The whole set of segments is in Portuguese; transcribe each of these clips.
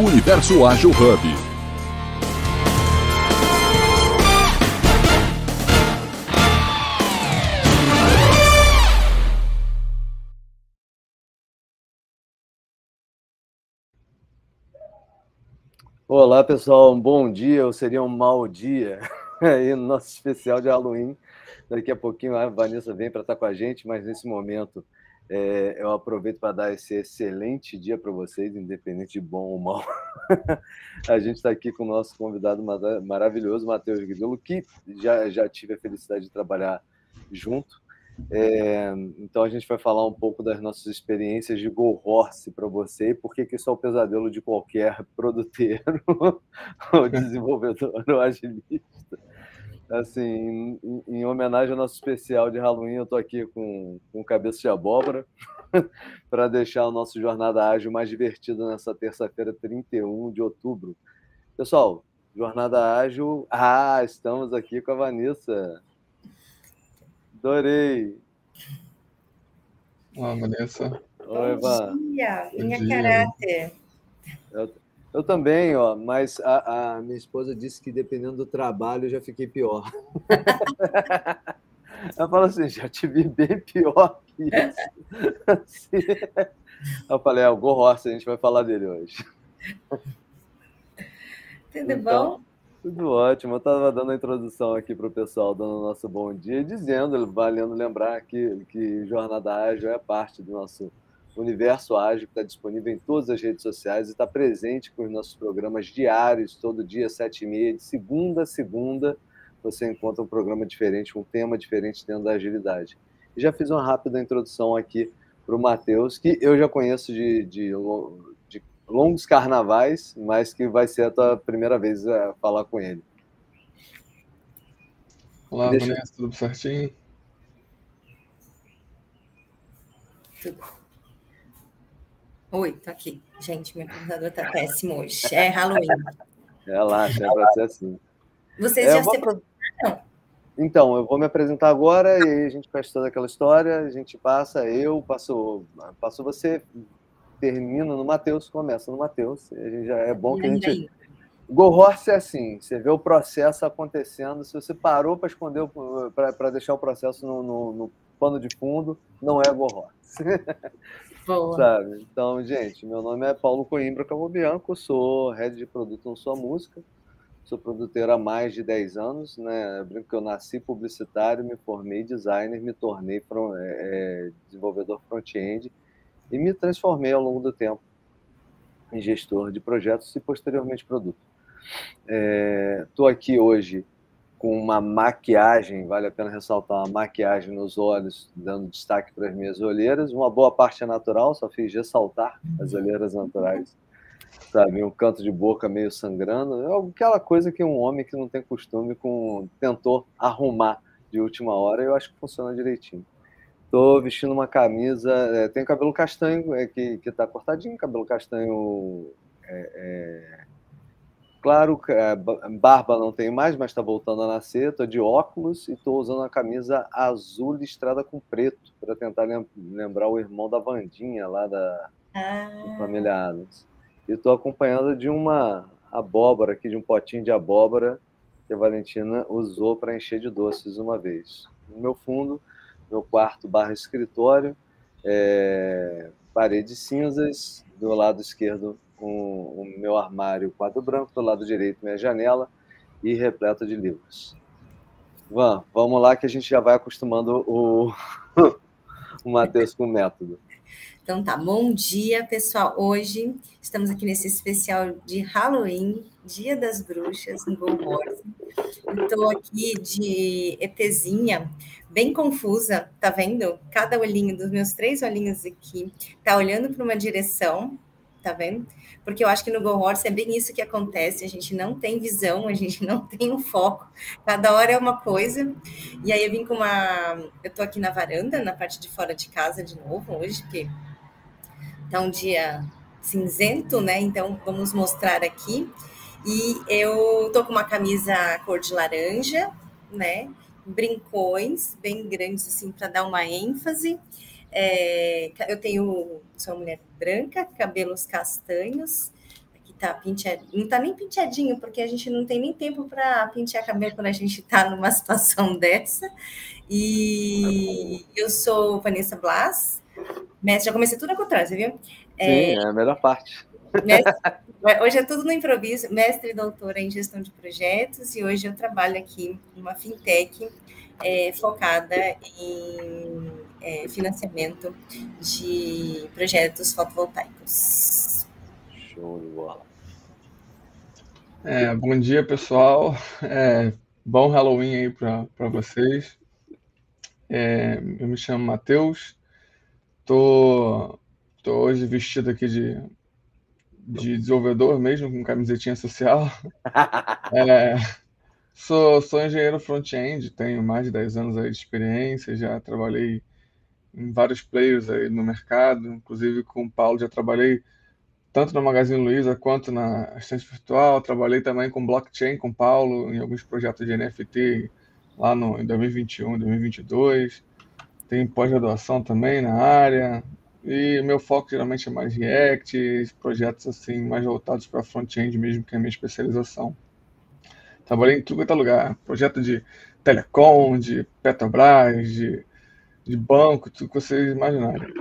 Universo Ágil Hub. Olá, pessoal. Um bom dia, ou seria um mau dia, aí no nosso especial de Halloween. Daqui a pouquinho a Vanessa vem para estar com a gente, mas nesse momento é, eu aproveito para dar esse excelente dia para vocês, independente de bom ou mal. a gente está aqui com o nosso convidado maravilhoso, Matheus Grilo, que já, já tive a felicidade de trabalhar junto. É, então a gente vai falar um pouco das nossas experiências de Go Horse para você e por que isso é o pesadelo de qualquer produteiro ou desenvolvedor ou agilista assim, em, em, homenagem ao nosso especial de Halloween, eu estou aqui com, com cabeça de abóbora para deixar o nosso Jornada Ágil mais divertido nessa terça-feira, 31 de outubro. Pessoal, Jornada Ágil. Ah, estamos aqui com a Vanessa. Adorei. Olá, Vanessa. Oi, Bom dia, minha caráter. Eu, eu também, ó, mas a, a, minha esposa disse que dependendo do trabalho eu já fiquei pior. Ela falou assim, já te vi bem pior que isso. Assim, eu falei, é o Go Horse, a gente vai falar dele hoje. Tudo então, bom? Tudo ótimo. Eu estava dando a introdução aqui para o pessoal, dando o nosso bom dia, dizendo, valendo lembrar que, que Jornada Ágil é parte do nosso Universo Ágil, que está disponível em todas as redes sociais e está presente com os nossos programas diários, todo dia, sete e meia, de segunda a segunda, você encontra um programa diferente, um tema diferente dentro da agilidade. E já fiz uma rápida introdução aqui para o Matheus, que eu já conheço de, de, de, longos carnavais, mas que vai ser a tua primeira vez a falar com ele. Olá, Deixa... Vanessa, tudo certinho? Oi, tô aqui. Gente, meu computador tá péssimo hoje. É Halloween. Relaxa, é pra ser assim. Vocês é, já se apresentaram? Então, eu vou me apresentar agora e aí a gente fecha toda aquela história, a gente passa, eu passo, passo você, termina no Matheus, começa no Matheus. Já é bom que a gente. Go Horse é assim, você vê o processo acontecendo, se você parou para esconder, para deixar o processo no, no, no, pano de fundo, não é Go Horse. Boa. Sabe? Então, gente, meu nome é Paulo Coimbra Camobianco, sou head de produto no Sua Música, sou produtor há mais de 10 anos, né? Brinco que eu nasci publicitário, me formei designer, me tornei é, é, desenvolvedor front-end e me transformei ao longo do tempo em gestor de projetos e posteriormente produto. Estou é, aqui hoje com uma maquiagem, vale a pena ressaltar uma maquiagem nos olhos, dando destaque para as minhas olheiras. Uma boa parte é natural, só fiz ressaltar as olheiras naturais. Sabe, um canto de boca meio sangrando, é aquela coisa que um homem que não tem costume com tentou arrumar de última hora, eu acho que funciona direitinho. Estou vestindo uma camisa, é, cabelo castanho é, que está cortadinho, cabelo castanho é, é Claro, é, barba não tenho mais, mas está voltando a nascer. Estou de óculos e estou usando a camisa azul listrada com preto para tentar lembrar o irmão da Vandinha lá da, ah. família Adams. E estou acompanhando de uma abóbora aqui, de um potinho de abóbora que a Valentina usou para encher de doces uma vez. No meu fundo, meu quarto barra escritório, é, paredes cinzas, do lado esquerdo o meu armário quadro branco, do lado direito minha janela e repleto de livros. Van, vamos lá que a gente já vai acostumando o, o Matheus com o método. Então tá, bom dia pessoal. Hoje estamos aqui nesse especial de Halloween, Dia das Bruxas, no Go Estou aqui de ETzinha, bem confusa, tá vendo? Cada olhinho dos meus três olhinhos aqui tá olhando para uma direção, tá vendo? Porque eu acho que no Go Horse é bem isso que acontece, a gente não tem visão, a gente não tem um foco, cada hora é uma coisa. E aí eu vim com uma. Eu tô aqui na varanda, na parte de fora de casa de novo, hoje, que tá um dia cinzento, né? Então vamos mostrar aqui. E eu tô com uma camisa cor de laranja, né? Brincões bem grandes, assim, para dar uma ênfase. É, eu tenho, sou uma mulher branca, cabelos castanhos, aqui tá penteado, não tá nem penteadinho, porque a gente não tem nem tempo para pentear cabelo quando a gente está numa situação dessa. E eu sou Vanessa Blas, mestre, já comecei tudo ao contrário, você viu? É, Sim, é a melhor parte. Mestre, hoje é tudo no improviso, mestre e doutora em gestão de projetos, e hoje eu trabalho aqui numa fintech é, focada em é, financiamento de projetos fotovoltaicos. Show de bola. É, bom dia, pessoal. É, bom Halloween aí para vocês. É, eu me chamo Matheus. Tô, tô hoje vestido aqui de, de desenvolvedor mesmo, com camisetinha social. É, sou, sou engenheiro front-end, tenho mais de 10 anos aí de experiência, já trabalhei em vários players aí no mercado, inclusive com o Paulo já trabalhei tanto na Magazine Luiza quanto na assistente virtual. Trabalhei também com blockchain com o Paulo em alguns projetos de NFT lá no, em 2021, 2022. Tenho pós-graduação também na área. E meu foco geralmente é mais React, projetos assim mais voltados para front-end mesmo, que é a minha especialização. Trabalhei em tudo quanto é lugar, projeto de telecom, de Petrobras, de, de banco, tudo que vocês imaginarem.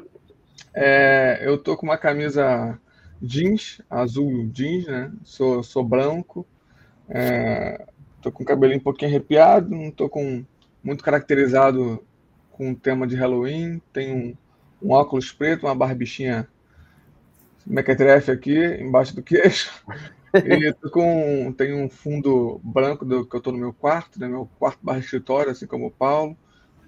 É, eu tô com uma camisa jeans, azul jeans, né? Sou, sou branco, é, tô com o cabelinho um pouquinho arrepiado, não tô com muito caracterizado com o tema de Halloween, tenho um, um óculos preto, uma barbichinha mequetrefe aqui embaixo do queixo. E tô com, tenho um fundo branco do que eu tô no meu quarto, né? Meu quarto barra escritório, assim como o Paulo,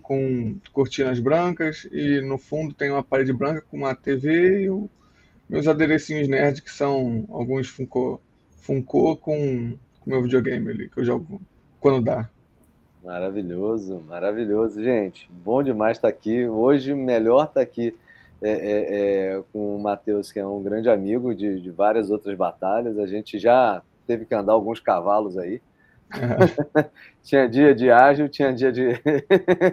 com cortinas brancas e no fundo tem uma parede branca com uma TV e o meus aderecinhos nerd, que são alguns Funko, Funko com meu videogame ali, que eu jogo quando dá. Maravilhoso, maravilhoso. Gente, bom demais estar aqui. Hoje, melhor estar aqui é, é, é, com o Matheus, que é um grande amigo de, de, várias outras batalhas. A gente já teve que andar alguns cavalos aí. É. tinha dia de ágil, tinha dia de.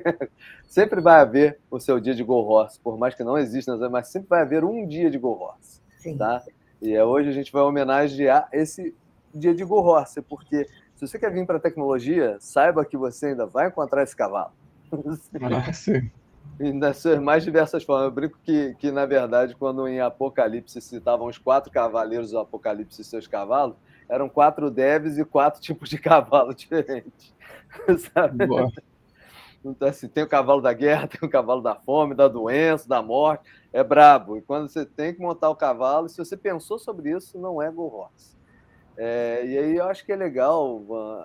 sempre vai haver o seu dia de Go Horse, por mais que não exista, mas sempre vai haver um dia de Go Horse. Sim. Tá? E é, hoje a gente vai homenagear esse dia de Go Horse, porque se você quer vir para a tecnologia, saiba que você ainda vai encontrar esse cavalo. Ah, sim. E nas suas mais diversas formas. Eu brinco que, que, na verdade, quando em Apocalipse citavam os quatro cavaleiros do Apocalipse e seus cavalos, eram quatro devs e quatro tipos de cavalo diferentes. Sabe? Boa. Então, assim, tem o cavalo da guerra, tem o cavalo da fome, da doença, da morte. É brabo. E quando você tem que montar o cavalo, se você pensou sobre isso, não é Go Horse. É, e aí eu acho que é legal,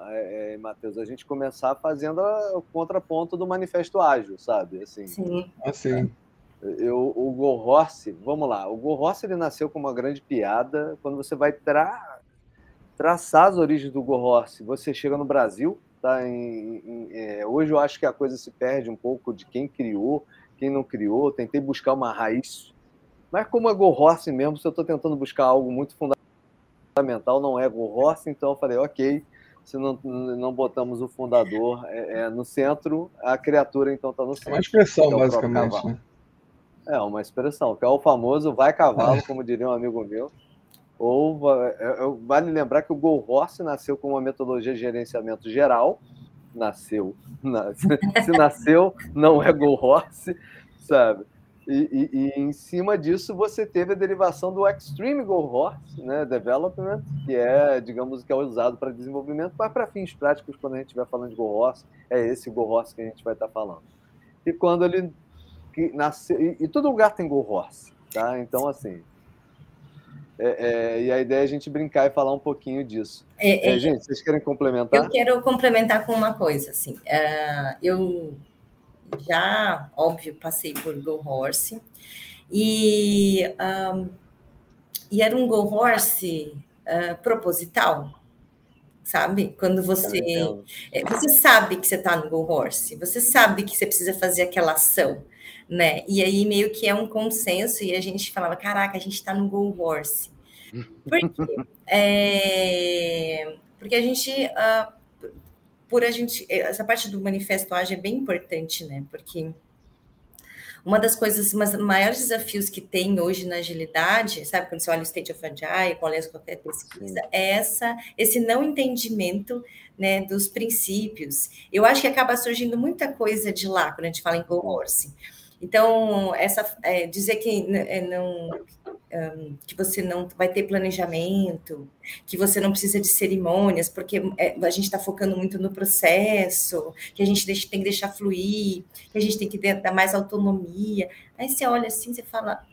é, é, Matheus, a gente começar fazendo o contraponto do manifesto ágil, sabe? Assim, Sim. Assim. Eu, o Go Horse, vamos lá, o Go Horse ele nasceu com uma grande piada. Quando você vai tra traçar as origens do Go Horse, você chega no Brasil, tá? Em, em, é, hoje eu acho que a coisa se perde um pouco de quem criou, quem não criou. Tentei buscar uma raiz, mas como é Go Horse mesmo, se eu estou tentando buscar algo muito fundamental fundamental não é o Horse, então eu falei, ok, se não, não botamos o fundador é, é no centro, a criatura então está no centro. É uma expressão, é basicamente. Né? É, uma expressão, que é o famoso vai cavalo, é. como diria um amigo meu. Ou é, é, vale lembrar que o Go Horse nasceu com uma metodologia de gerenciamento geral. Nasceu. se nasceu, não é Go Horse, sabe? E, e, e, em cima disso você teve a derivação do Extreme Go Horse né, Development, que é, digamos, que é usado para desenvolvimento, mas para fins práticos, quando a gente estiver falando de Go Horse, é esse Go Horse que a gente vai estar falando. E quando ele nasceu, e, e todo lugar tem Go Horse, tá? Então, assim, é, é, e a ideia é a gente brincar e falar um pouquinho disso. É, é, é gente, vocês querem complementar? Eu quero complementar com uma coisa, assim, uh, eu já, óbvio, passei por Go Horse. E, um, e era um Go Horse uh, proposital, sabe? Quando você é, você sabe que você está no Go Horse, você sabe que você precisa fazer aquela ação, né? E aí meio que é um consenso e a gente falava, caraca, a gente está no Go Horse. Por quê? é, porque a gente uh, por a gente, essa parte do manifesto AGE é bem importante, né? Porque uma das coisas, um dos maiores desafios que tem hoje na agilidade, sabe, quando você olha o State of Agile, qual é qualquer pesquisa, é essa, esse não entendimento né, dos princípios. Eu acho que acaba surgindo muita coisa de lá, quando a gente fala em cohorse. Então, essa, é, dizer que é, não, um, que você não vai ter planejamento, que você não precisa de cerimônias, porque é, a gente está focando muito no processo, que a gente tem que deixar fluir, que a gente tem que dar mais autonomia. Aí você olha assim, você fala.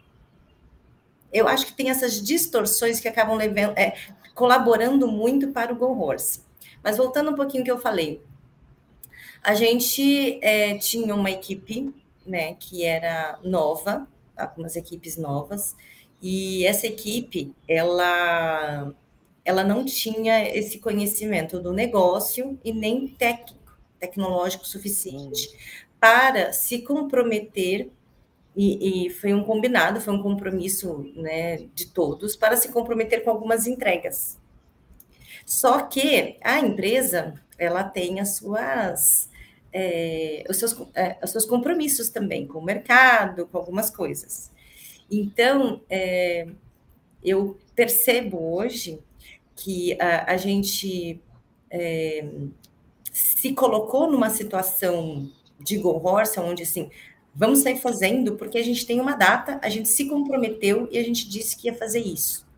Eu acho que tem essas distorções que acabam levando, é, colaborando muito para o Go Horse. Mas voltando um pouquinho que eu falei, a gente é, tinha uma equipe né, que era nova, algumas equipes novas, e essa equipe, ela, ela não tinha esse conhecimento do negócio e nem técnico, tecnológico suficiente para se comprometer e, e, foi um combinado, foi um compromisso né, de todos para se comprometer com algumas entregas. Só que a empresa ela tem as suas é, os, seus, é, os seus compromissos também com o mercado, com algumas coisas. Então, é, eu percebo hoje que a, a gente é, se colocou numa situação de go horse, onde assim, vamos sair fazendo porque a gente tem uma data, a gente se comprometeu e a gente disse que ia fazer isso.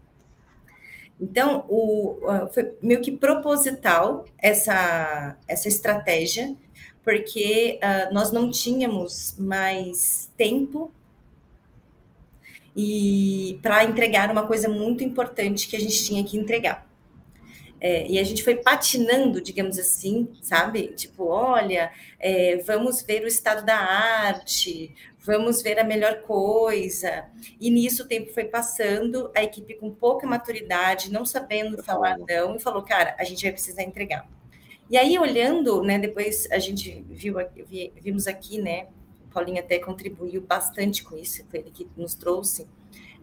Então, o, foi meio que proposital essa, essa estratégia porque uh, nós não tínhamos mais tempo e para entregar uma coisa muito importante que a gente tinha que entregar. É, e a gente foi patinando, digamos assim, sabe? Tipo, olha, é, vamos ver o estado da arte, vamos ver a melhor coisa. E nisso o tempo foi passando, a equipe com pouca maturidade, não sabendo falar não, e falou, cara, a gente vai precisar entregar. E aí, olhando, né, depois a gente viu, vimos aqui, né, Paulinho até contribuiu bastante com isso, foi ele que nos trouxe.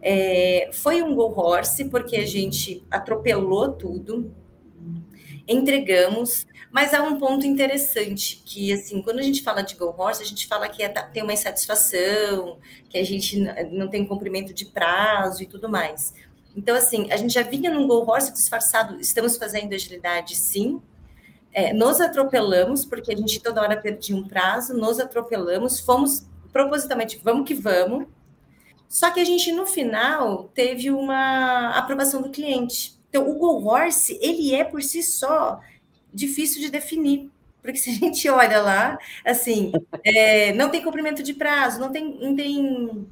É, foi um go horse, porque a gente atropelou tudo, entregamos, mas há um ponto interessante, que assim, quando a gente fala de go horse, a gente fala que é, tem uma insatisfação, que a gente não tem cumprimento de prazo e tudo mais. Então, assim, a gente já vinha num go horse disfarçado, estamos fazendo agilidade, sim, é, nos atropelamos, porque a gente toda hora perdia um prazo, nos atropelamos, fomos propositalmente, vamos que vamos. Só que a gente, no final, teve uma aprovação do cliente. Então, o Go Horse, ele é por si só difícil de definir. Porque se a gente olha lá, assim, é, não tem cumprimento de prazo, não tem, não tem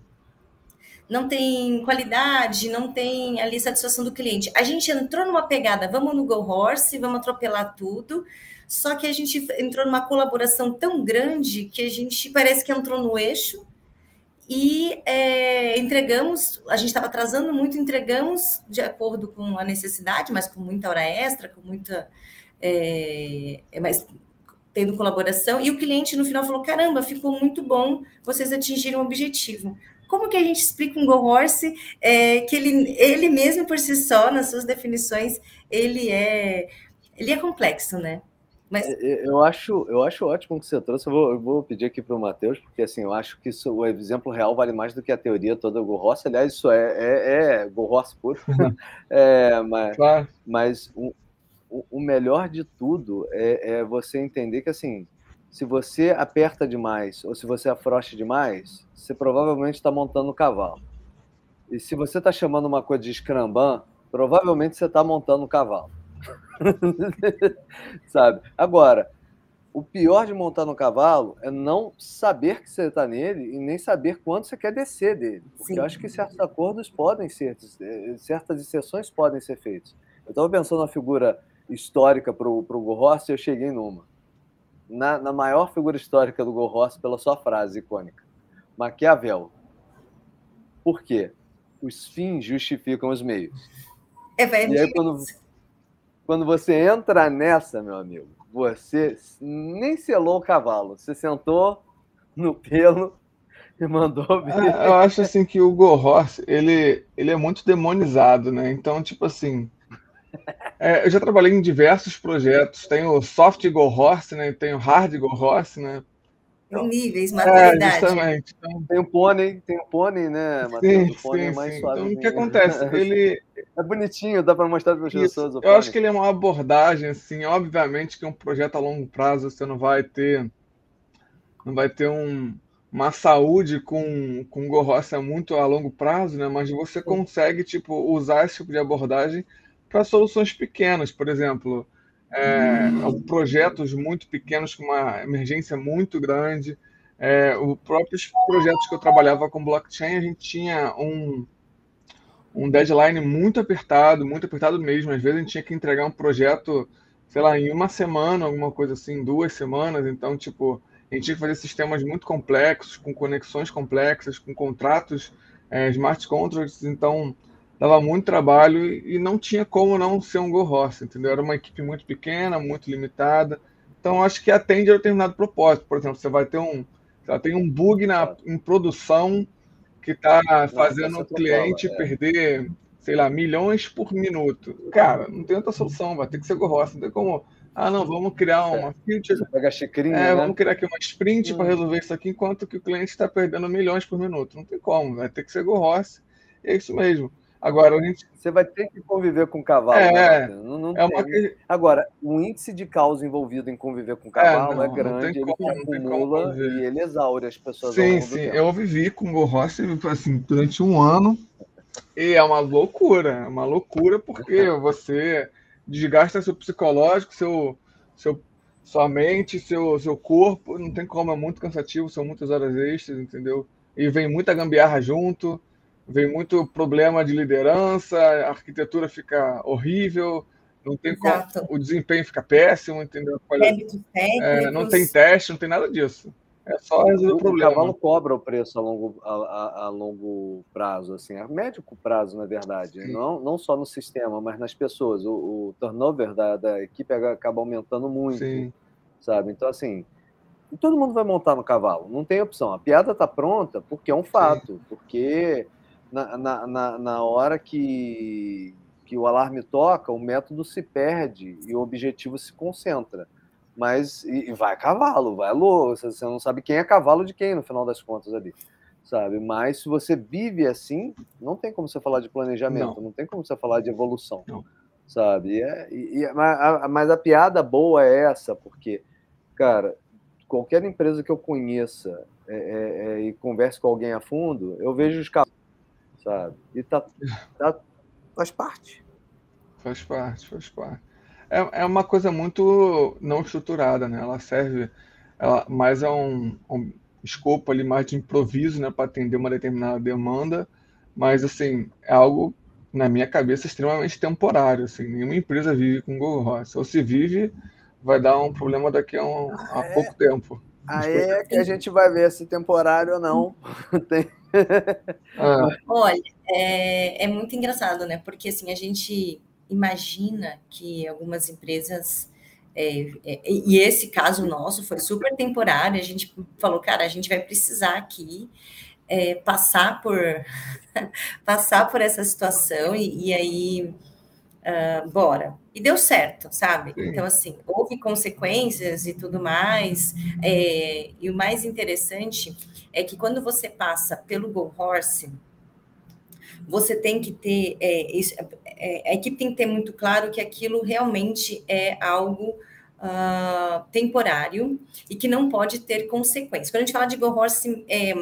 não tem qualidade, não tem ali satisfação do cliente. A gente entrou numa pegada, vamos no Go Horse, vamos atropelar tudo, só que a gente entrou numa colaboração tão grande que a gente parece que entrou no eixo e é, entregamos, a gente estava atrasando muito, entregamos de acordo com a necessidade, mas com muita hora extra, com muita. É, é mas tendo colaboração, e o cliente no final falou: caramba, ficou muito bom, vocês atingiram o objetivo. Como que a gente explica um Go Horse é, que ele, ele mesmo por si só, nas suas definições, ele é, ele é complexo, né? Mas... É, é, eu, acho, eu acho ótimo que você trouxe. Eu vou, eu vou pedir aqui para o Matheus, porque assim, eu acho que isso, o exemplo real vale mais do que a teoria toda do Go Horse. Aliás, isso é, é, é Go Horse puro. é, mas claro. mas o, o melhor de tudo é, é você entender que assim se você aperta demais ou se você afrouxa demais, você provavelmente está montando um cavalo. E se você está chamando uma coisa de scramban, provavelmente você está montando um cavalo. Sabe? Agora, o pior de montar no cavalo é não saber que você está nele e nem saber quando você quer descer dele. Porque Sim. eu acho que certos acordos podem ser, certas exceções podem ser feitas. Eu estava pensando na figura histórica para o Gorrossi e eu cheguei numa na, na maior figura histórica do Gol Horse pela sua frase icônica. Maquiavel. Por quê? Os fins justificam os meios. É verdade. E aí, quando, quando você entra nessa, meu amigo, você nem selou o cavalo. Você sentou no pelo e mandou ver. É, eu acho assim que o Go Horse, ele, ele é muito demonizado, né? Então, tipo assim, é, eu já trabalhei em diversos projetos. Tenho soft Go Horse, né? Tenho hard Go Horse, né? Tem níveis, maturidade. É, justamente. Então... Tem um pônei, tem um pônei, né, Matheus? o pônei sim, é mais sim. suave. Então, o que acontece? Ele... É bonitinho, dá para mostrar para as pessoas. Eu acho que ele é uma abordagem, assim, obviamente que é um projeto a longo prazo, você não vai ter não vai ter um, uma saúde com, com gorroça muito a longo prazo, né? Mas você consegue, tipo, usar esse tipo de abordagem para soluções pequenas, por exemplo, é, hum. projetos muito pequenos com uma emergência muito grande. É, os próprios projetos que eu trabalhava com blockchain, a gente tinha um, um deadline muito apertado, muito apertado mesmo. Às vezes a gente tinha que entregar um projeto, sei lá, em uma semana, alguma coisa assim, duas semanas. Então, tipo, a gente tinha que fazer sistemas muito complexos, com conexões complexas, com contratos, é, smart contracts. Então, dava muito trabalho e, não tinha como não ser um Go Horse, entendeu? Era uma equipe muito pequena, muito limitada. Então, acho que atende a determinado propósito. Por exemplo, você vai ter um, você tem um bug na, em produção que está fazendo o cliente é. perder, sei lá, milhões por minuto. Cara, não tem outra solução, vai ter que ser Go Horse. Não tem como ah, não, vamos criar uma feature. Pega a xicrinha, é, né? vamos criar aqui uma sprint hum. para resolver isso aqui, enquanto que o cliente está perdendo milhões por minuto. Não tem como, vai ter que ser Go Horse. É isso mesmo. Agora, a gente... Você vai ter que conviver com o cavalo. É, né? não, não é uma... Agora, o índice de causa envolvido em conviver com o cavalo é, não, é grande, ele como, acumula e ele exaure as pessoas. Sim, sim. Eu vivi com o Horse assim, durante um ano e é uma loucura. É uma loucura porque você desgasta seu psicológico, seu, seu, sua mente, seu, seu corpo. Não tem como, é muito cansativo, são muitas horas extras, entendeu? E vem muita gambiarra junto vem muito problema de liderança, a arquitetura fica horrível, não tem como, o desempenho fica péssimo, entendeu? É, não tem teste, não tem nada disso. É só resolver o problema. O cavalo cobra o preço a longo, a, a, a longo prazo, assim, a médio prazo, na verdade. Não, não só no sistema, mas nas pessoas. O, o turnover da, da equipe acaba aumentando muito, Sim. sabe? Então, assim, todo mundo vai montar no cavalo, não tem opção. A piada está pronta porque é um fato, Sim. porque na, na, na, na hora que, que o alarme toca, o método se perde e o objetivo se concentra. Mas e, e vai cavalo, vai louco, você não sabe quem é cavalo de quem no final das contas ali, sabe? Mas se você vive assim, não tem como você falar de planejamento, não, não tem como você falar de evolução, não. sabe? E é, e, mas, a, mas a piada boa é essa, porque, cara, qualquer empresa que eu conheça é, é, é, e converse com alguém a fundo, eu vejo os cavalos sabe? E tá, tá, faz parte. Faz parte, faz parte. É, é uma coisa muito não estruturada, né? Ela serve ela, mais a um, um escopo ali mais de improviso, né? Para atender uma determinada demanda, mas assim, é algo na minha cabeça extremamente temporário, assim, nenhuma empresa vive com Google Ross. Ou se vive, vai dar um problema daqui a, um, a é, pouco tempo. Aí é que a gente vai ver se temporário ou não. Tem, ah. Olha, é, é muito engraçado, né? Porque assim, a gente imagina que algumas empresas. É, é, e esse caso nosso foi super temporário. A gente falou, cara, a gente vai precisar aqui é, passar por passar por essa situação e, e aí uh, bora. E deu certo, sabe? Sim. Então, assim, houve consequências e tudo mais. É, e o mais interessante é que quando você passa pelo Go Horse, você tem que ter. É, é, a equipe tem que ter muito claro que aquilo realmente é algo. Uh, temporário e que não pode ter consequências. Quando a gente fala de Go Horse, é,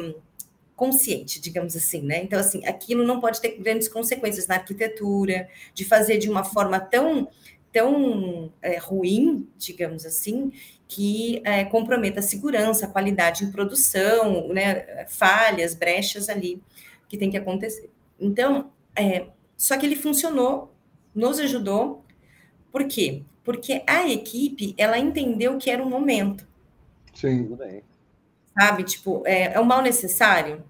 consciente, digamos assim, né? Então, assim, aquilo não pode ter grandes consequências na arquitetura, de fazer de uma forma tão, tão é, ruim, digamos assim, que é, comprometa a segurança, a qualidade em produção, né? Falhas, brechas ali que tem que acontecer. Então, é, só que ele funcionou, nos ajudou, por quê? Porque a equipe, ela entendeu que era um momento. Sim. Tudo bem sabe? Tipo, é, é um mal necessário.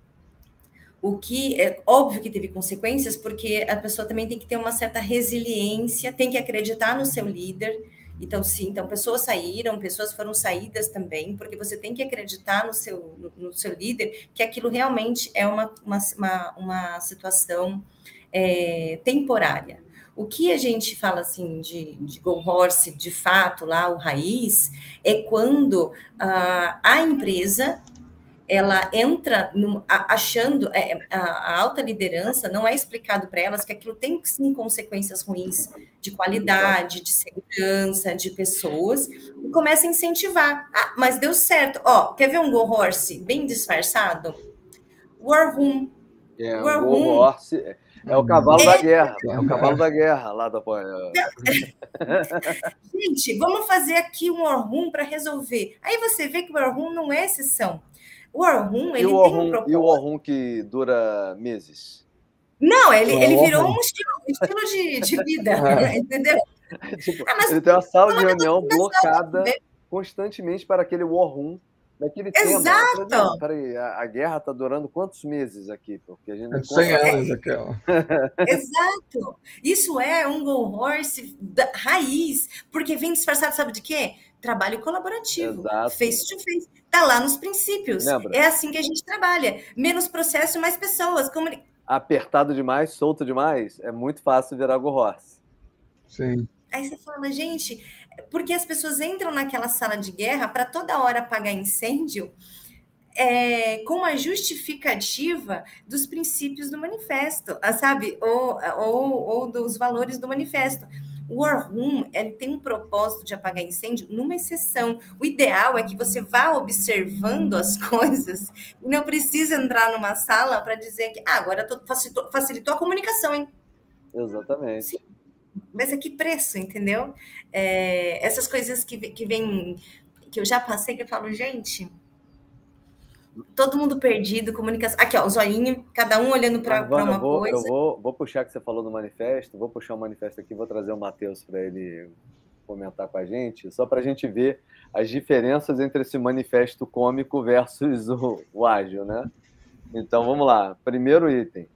O que é óbvio que teve consequências, porque a pessoa também tem que ter uma certa resiliência, tem que acreditar no seu líder. Então, sim, então pessoas saíram, pessoas foram saídas também, porque você tem que acreditar no seu, no, no seu líder que aquilo realmente é uma, uma, uma, uma situação é, temporária. O que a gente fala assim de, de Go Horse, de fato, lá o raiz, é quando uh, a empresa ela entra no, achando é, a, a, alta liderança não é explicado para elas que aquilo tem sim consequências ruins de qualidade, de segurança, de pessoas e começa a incentivar. Ah, mas deu certo. Ó, quer ver um Go Horse bem disfarçado? War Room. É, War Go Room. Horse é o cavalo é, da guerra. É o cavalo da guerra lá da Gente, vamos fazer aqui um War Room para resolver. Aí você vê que o War Room não é exceção. O War Room, ele o tem um propósito. E o War Room que dura meses? Não, ele, ele virou um estilo, um estilo de, de vida, é. entendeu? Tipo, ah, ele tem uma sala de reunião blocada constantemente para aquele War Room daquele Exato. tema. Peraí, a, a guerra está durando quantos meses aqui? Porque a gente não 100 anos aquela. Exato. Isso é um Go Horse da raiz, porque vem disfarçado, sabe de quê? Trabalho colaborativo, Exato. face to face. Está lá nos princípios. Lembra? É assim que a gente trabalha. Menos processo, mais pessoas. Apertado demais, solto demais, é muito fácil virar Go Horse. Sim. Aí você fala, gente, porque as pessoas entram naquela sala de guerra para toda hora apagar incêndio é, com a justificativa dos princípios do manifesto, ah, sabe? Ou, ou, ou dos valores do manifesto. O War Room ele tem um propósito de apagar incêndio numa exceção. O ideal é que você vá observando as coisas e não precisa entrar numa sala para dizer que ah, agora facilitou, facilitou, a comunicação, hein? Exatamente. Sim mas a que preço, entendeu? É, essas coisas que, que vem, que eu já passei, que eu falo, gente, todo mundo perdido, comunicação. Aqui, ó, o zoinho, cada um olhando para uma vou, coisa. Eu vou, vou puxar que você falou do manifesto, vou puxar o manifesto aqui, vou trazer o Matheus para ele comentar com a gente, só para a gente ver as diferenças entre esse manifesto cômico versus o, o ágil, né? Então vamos lá. Primeiro item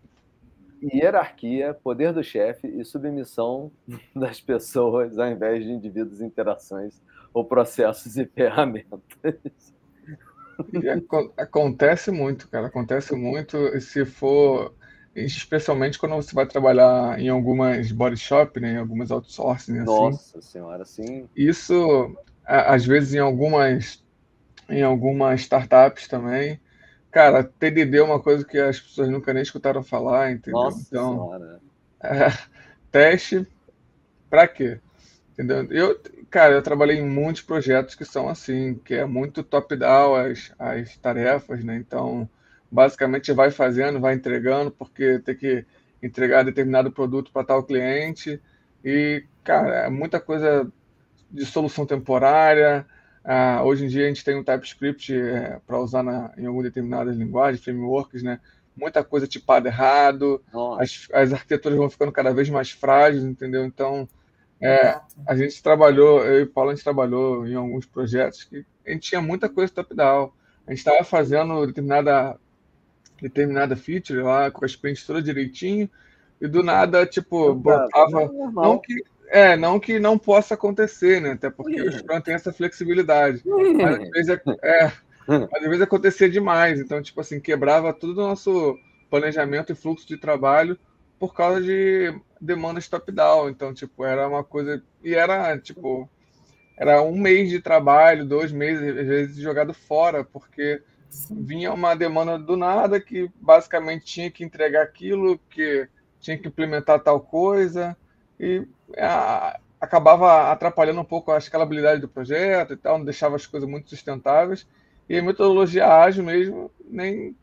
hierarquia, poder do chefe e submissão das pessoas ao invés de indivíduos, interações ou processos e ferramentas. Acontece muito, cara. Acontece muito se for, especialmente quando você vai trabalhar em algumas body shop, né, em algumas outsourcing. Assim. Nossa senhora, sim. Isso, às vezes, em algumas, em algumas startups também Cara, TDD é uma coisa que as pessoas nunca nem escutaram falar, entendeu? Nossa então, é, teste para quê? Entendeu? Eu, cara, eu trabalhei em muitos projetos que são assim, que é muito top-down as, as tarefas, né? Então, basicamente vai fazendo, vai entregando, porque tem que entregar determinado produto para tal cliente. E, cara, é muita coisa de solução temporária, ah, hoje em dia a gente tem um TypeScript é, para usar na, em algumas determinadas linguagens, frameworks, né? Muita coisa tipada errado, as, as, arquiteturas vão ficando cada vez mais frágeis, entendeu? Então, é, a gente trabalhou, eu e o Paulo, a gente trabalhou em alguns projetos que a gente tinha muita coisa top-down. A gente estava fazendo determinada, determinada feature lá, com as prints todas direitinho, e do nada, tipo, botava. Não que, é, não que não possa acontecer, né? Até porque o Scrum tem essa flexibilidade. Mas às vezes, é, é, às vezes acontecia demais. Então, tipo assim, quebrava todo o nosso planejamento e fluxo de trabalho por causa de demandas top-down. Então, tipo, era uma coisa. E era, tipo, era um mês de trabalho, dois meses, às vezes, jogado fora, porque vinha uma demanda do nada que basicamente tinha que entregar aquilo, que tinha que implementar tal coisa. E a, acabava atrapalhando um pouco a escalabilidade do projeto e tal, não deixava as coisas muito sustentáveis. E a metodologia ágil mesmo nem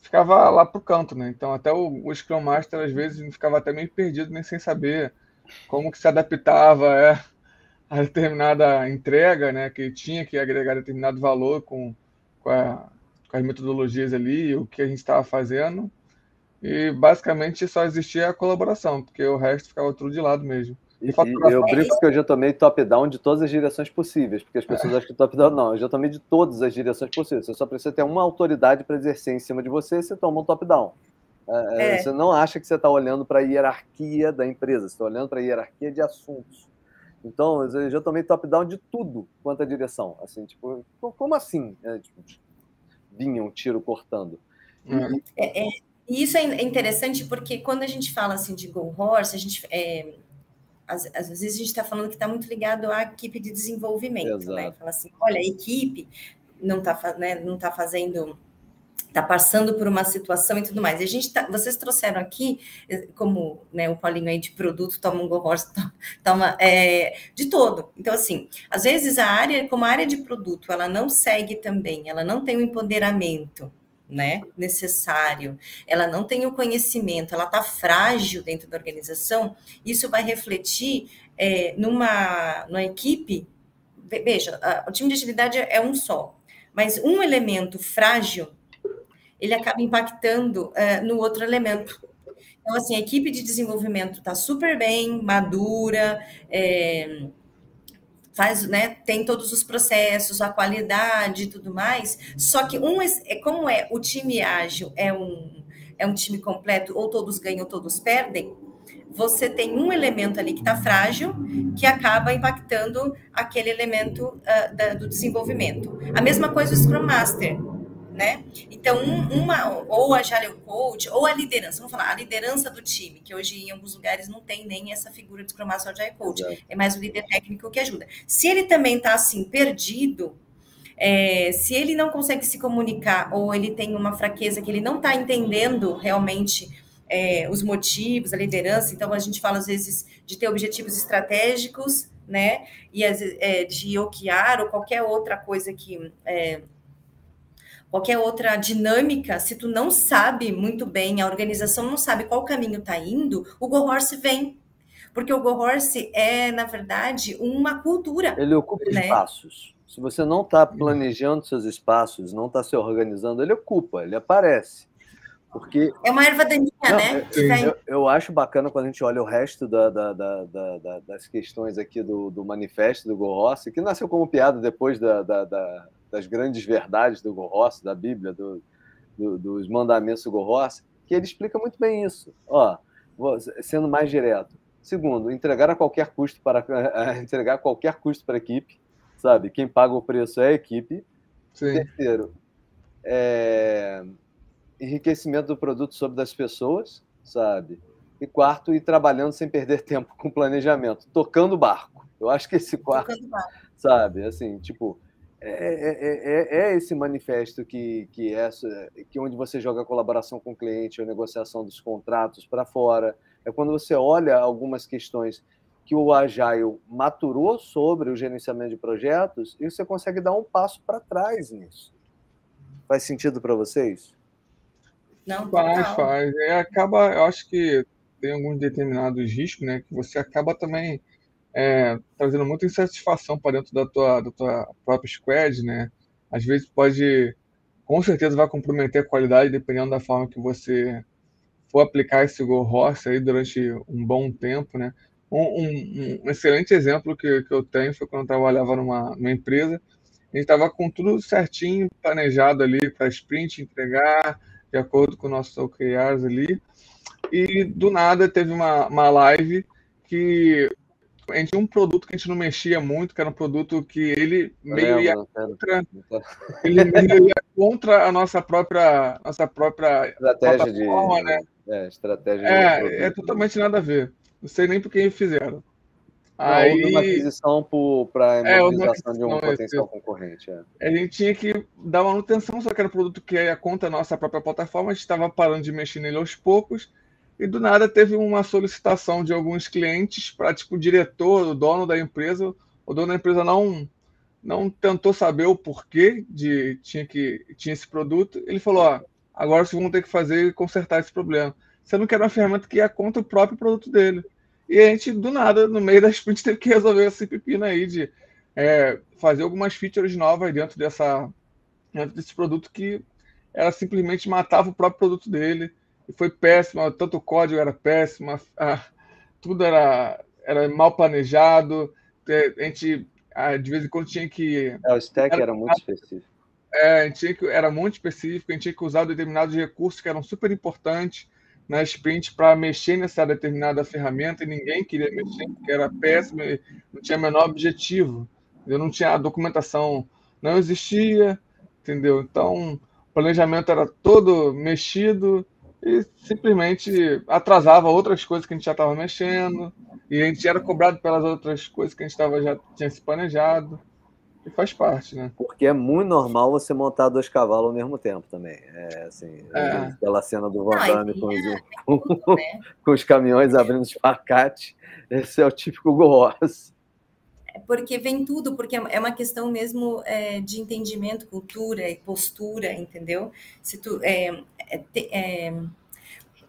ficava lá para o canto, né? Então até o, o, Scrum Master às vezes ficava até meio perdido, nem sem saber como que se adaptava é, a determinada entrega, né? Que tinha que agregar determinado valor com, com, a, com as metodologias ali, o que a gente estava fazendo. E basicamente só existia a colaboração, porque o resto ficava tudo de lado mesmo. E, e eu brinco que eu já tomei top-down de todas as direções possíveis, porque as pessoas é. acham que top-down não. Eu já tomei de todas as direções possíveis. Você só precisa ter uma autoridade para exercer em cima de você, você toma um top-down. É, é. é. Você não acha que você está olhando para a hierarquia da empresa, você está olhando para a hierarquia de assuntos. Então, eu já tomei top-down de tudo quanto a direção. Assim, tipo, como assim? É, tipo, vinha um tiro cortando. É, é, e isso é interessante porque quando a gente fala assim de Go Horse, a gente às, às vezes a gente está falando que está muito ligado à equipe de desenvolvimento, né? Exato. né? Fala assim, olha, a equipe não está né, não tá fazendo está passando por uma situação e tudo mais. E a gente tá, vocês trouxeram aqui, eh, como né, o Paulinho aí de produto toma um gorro, toma é, de todo. Então, assim, às vezes a área, como a área de produto, ela não segue também, ela não tem o empoderamento né, necessário, ela não tem o conhecimento, ela está frágil dentro da organização, isso vai refletir é, numa, numa equipe. Veja, o time de agilidade é um só, mas um elemento frágil ele acaba impactando uh, no outro elemento. Então, assim, a equipe de desenvolvimento está super bem, madura, é, faz, né, tem todos os processos, a qualidade e tudo mais, só que um é como é o time ágil é um, é um time completo, ou todos ganham ou todos perdem, você tem um elemento ali que está frágil, que acaba impactando aquele elemento uh, da, do desenvolvimento. A mesma coisa o Scrum Master né? Então, um, uma, ou a Jaleo Coach, ou a liderança, vamos falar, a liderança do time, que hoje em alguns lugares não tem nem essa figura de Scrum Master Agile Coach, é. é mais o líder técnico que ajuda. Se ele também está assim, perdido, é, se ele não consegue se comunicar, ou ele tem uma fraqueza que ele não está entendendo realmente é, os motivos, a liderança, então a gente fala às vezes de ter objetivos estratégicos, né? E é, de OKR ou qualquer outra coisa que é, qualquer outra dinâmica, se tu não sabe muito bem, a organização não sabe qual caminho está indo, o Go Horse vem. Porque o Go Horse é, na verdade, uma cultura. Ele ocupa né? espaços. Se você não está planejando seus espaços, não está se organizando, ele ocupa, ele aparece. Porque... É uma erva daninha, não, né? É, eu, eu, acho bacana quando a gente olha o resto da, da, da, das questões aqui do, do manifesto do Go Horse, que nasceu como piada depois da, das grandes verdades do Gorross, da Bíblia, do, do, dos mandamentos do Gorross, que ele explica muito bem isso. Ó, sendo mais direto. Segundo, entregar a qualquer custo para entregar a qualquer custo para a equipe, sabe? Quem paga o preço é a equipe. Sim. Terceiro, é... enriquecimento do produto sobre das pessoas, sabe? E quarto, ir trabalhando sem perder tempo com planejamento, tocando o barco. Eu acho que esse quarto, sabe? Assim, tipo, é, é, é, é, esse manifesto que, que, é, que onde você joga a colaboração com o cliente, a negociação dos contratos para fora. É quando você olha algumas questões que o Agile maturou sobre o gerenciamento de projetos e você consegue dar um passo para trás nisso. Faz sentido para vocês? Não, faz, faz. É, acaba, eu acho que tem alguns determinados riscos, né? Que você acaba também é, trazendo muita insatisfação para dentro da tua, da tua própria squad, né? Às vezes pode, com certeza vai comprometer a qualidade, dependendo da forma que você for aplicar esse Go Horse aí durante um bom tempo, né? Um, um, um excelente exemplo que, que eu tenho foi quando eu trabalhava numa, numa empresa, a gente estava com tudo certinho, planejado ali para sprint entregar, de acordo com nossos OKRs ali, e do nada teve uma, uma live que a gente tinha um produto que a gente não mexia muito, que era um produto que ele meio ia contra, ele meio ia contra a nossa própria, nossa própria estratégia de né? é, estratégia é, é totalmente nada a ver. Não sei nem por que fizeram. Aí, houve uma aquisição para a imobilização é, de um potencial esse. concorrente. É. A gente tinha que dar manutenção, só que era um produto que ia contra a nossa própria plataforma, a gente estava parando de mexer nele aos poucos, e do nada teve uma solicitação de alguns clientes para, tipo, o diretor, o dono da empresa, o dono da empresa não não tentou saber o porquê de tinha que tinha esse produto. Ele falou: ó, agora vocês vão ter que fazer e consertar esse problema. Você não quer uma ferramenta que ia contra o próprio produto dele. E a gente, do nada, no meio da sprint, teve que resolver esse pepino aí de é, fazer algumas features novas dentro, dessa, dentro desse produto que era simplesmente matava o próprio produto dele foi péssima, tanto o código era péssimo, tudo era, era mal planejado, a gente de vez em quando tinha que... É, o stack era, era muito específico. É, a gente tinha que, era muito específico, a gente tinha que usar determinados recursos que eram super importantes na sprint para mexer nessa determinada ferramenta e ninguém queria mexer porque era péssimo e não tinha o menor objetivo. Eu não tinha a documentação, não existia, entendeu? Então, o planejamento era todo mexido, e simplesmente atrasava outras coisas que a gente já estava mexendo, e a gente era cobrado pelas outras coisas que a gente tava, já tinha se planejado. E faz parte, né? Porque é muito normal você montar dois cavalos ao mesmo tempo também. É assim, é. aquela cena do Van Damme com, é, com, tudo, né? com, os caminhões abrindo espacate. Esse é o típico Gorros. É porque vem tudo, porque é uma questão mesmo é, de entendimento, cultura e postura, entendeu? Se tu, é, é,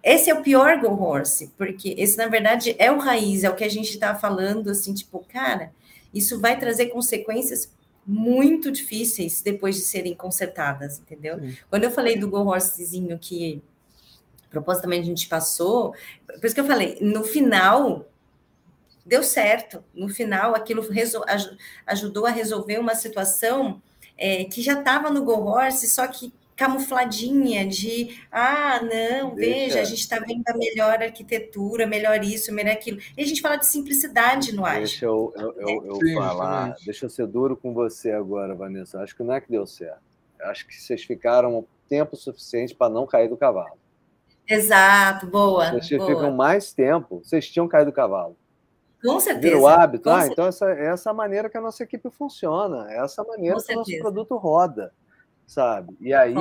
esse é o pior Go Horse, porque esse, na verdade, é o raiz, é o que a gente está falando, assim, tipo, cara, isso vai trazer consequências muito difíceis depois de serem consertadas, entendeu? Sim. Quando eu falei do Go Horsezinho que propositalmente a gente passou, por isso que eu falei, no final deu certo, no final aquilo ajudou a resolver uma situação é, que já estava no Go Horse, só que camufladinha de ah, não, Deixa. veja, a gente está vendo a melhor arquitetura, melhor isso, melhor aquilo. E a gente fala de simplicidade no ar. Deixa eu, eu, eu, eu Sim, falar, deixa eu ser duro com você agora, Vanessa. Acho que não é que deu certo. Acho que vocês ficaram tempo suficiente para não cair do cavalo. Exato, boa. Vocês boa. ficam mais tempo, vocês tinham caído do cavalo. Com certeza. Virou hábito. ah, então essa, essa é a maneira que a nossa equipe funciona, é essa maneira com que o nosso produto roda sabe? E aí,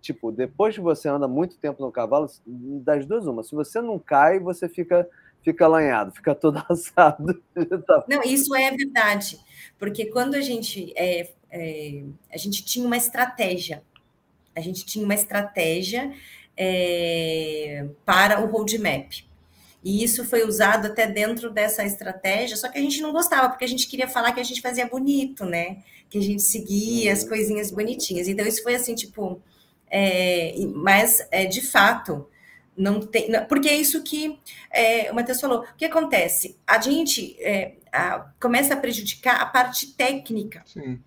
tipo, depois que você anda muito tempo no cavalo, das duas uma, se você não cai, você fica fica lanhado, fica todo assado. Não, isso é verdade, porque quando a gente é, é, a gente tinha uma estratégia, a gente tinha uma estratégia é, para o roadmap. E isso foi usado até dentro dessa estratégia, só que a gente não gostava, porque a gente queria falar que a gente fazia bonito, né? Que a gente seguia as coisinhas bonitinhas. Então, isso foi assim, tipo. É, mas, é, de fato, não tem. Porque é isso que é, o Matheus falou. O que acontece? A gente é, a, começa a prejudicar a parte técnica. Sim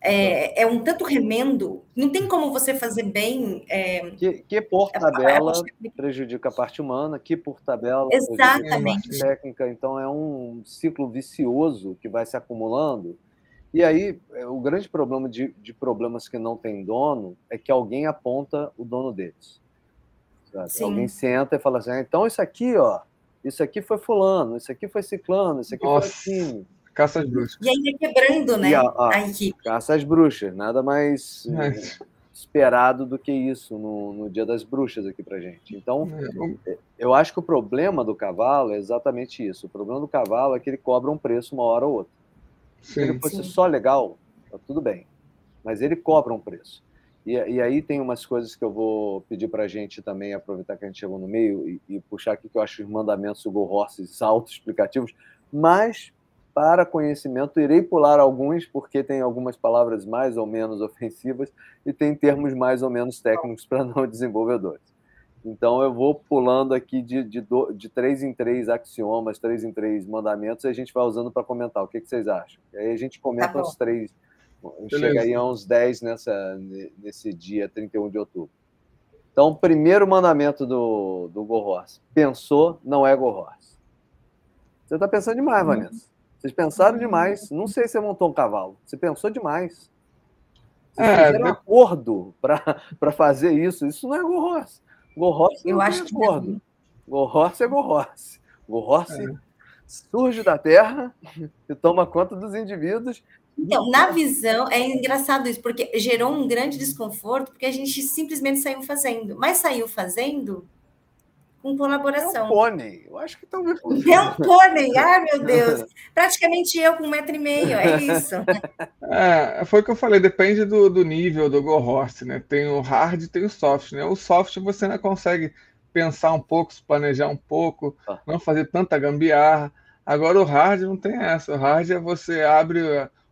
é, é, um tanto remendo, não tem como você fazer bem. É, que, que por tabela prejudica a parte humana, que por tabela Exatamente. prejudica a parte técnica, então é um ciclo vicioso que vai se acumulando. E aí, é, o grande problema de, de problemas que não têm dono é que alguém aponta o dono deles. Alguém senta e fala assim: ah, então isso aqui, ó, isso aqui foi fulano, isso aqui foi ciclano, isso aqui Nossa. foi assim. Caça às bruxas. E ainda quebrando, né? A, a, a, equipe. Caça às bruxas, nada mais é. esperado do que isso no, no Dia das Bruxas aqui pra gente. Então, é. eu acho que o problema do cavalo é exatamente isso. O problema do cavalo é que ele cobra um preço uma hora ou outra. Sim, Se ele fosse sim. só legal, tá tudo bem. Mas ele cobra um preço. E, e, aí tem umas coisas que eu vou pedir para a gente também, aproveitar que a gente chegou no meio e, e puxar aqui que eu acho os mandamentos do Go Horses auto-explicativos, mas para conhecimento. Irei pular alguns, porque tem algumas palavras mais ou menos ofensivas e tem termos mais ou menos técnicos para não desenvolvedores. Então, eu vou pulando aqui de, de, do, de três em três axiomas, três em três mandamentos, e a gente vai usando para comentar. O que, que, vocês acham? E aí a gente comenta tá os três. Chega aí a uns 10 nessa, nesse dia 31 de outubro. Então, primeiro mandamento do, do Go Horse. Pensou, não é Go Horse. Você está pensando demais, uhum. Vanessa. Vocês pensaram demais. Não sei se você montou um cavalo. Você pensou demais. Vocês é, fizeram um acordo para fazer isso. Isso não é gorroce. Gorroce Eu acho que acordo. Não. Gorroce é gorroce. Gorroce é. surge da terra e toma conta dos indivíduos. Então, na visão, é engraçado isso, porque gerou um grande desconforto, porque a gente simplesmente saiu fazendo. Mas saiu fazendo com colaboração. É um pônei, eu acho que talvez. É um pônei, ai meu Deus. Praticamente eu com um metro e meio, é isso. É, foi o que eu falei, depende do, do nível do Go Horse, né? Tem o hard e tem o soft, né? O soft você ainda consegue pensar um pouco, se planejar um pouco, ah. não fazer tanta gambiarra. Agora o hard não tem essa. O hard é você abre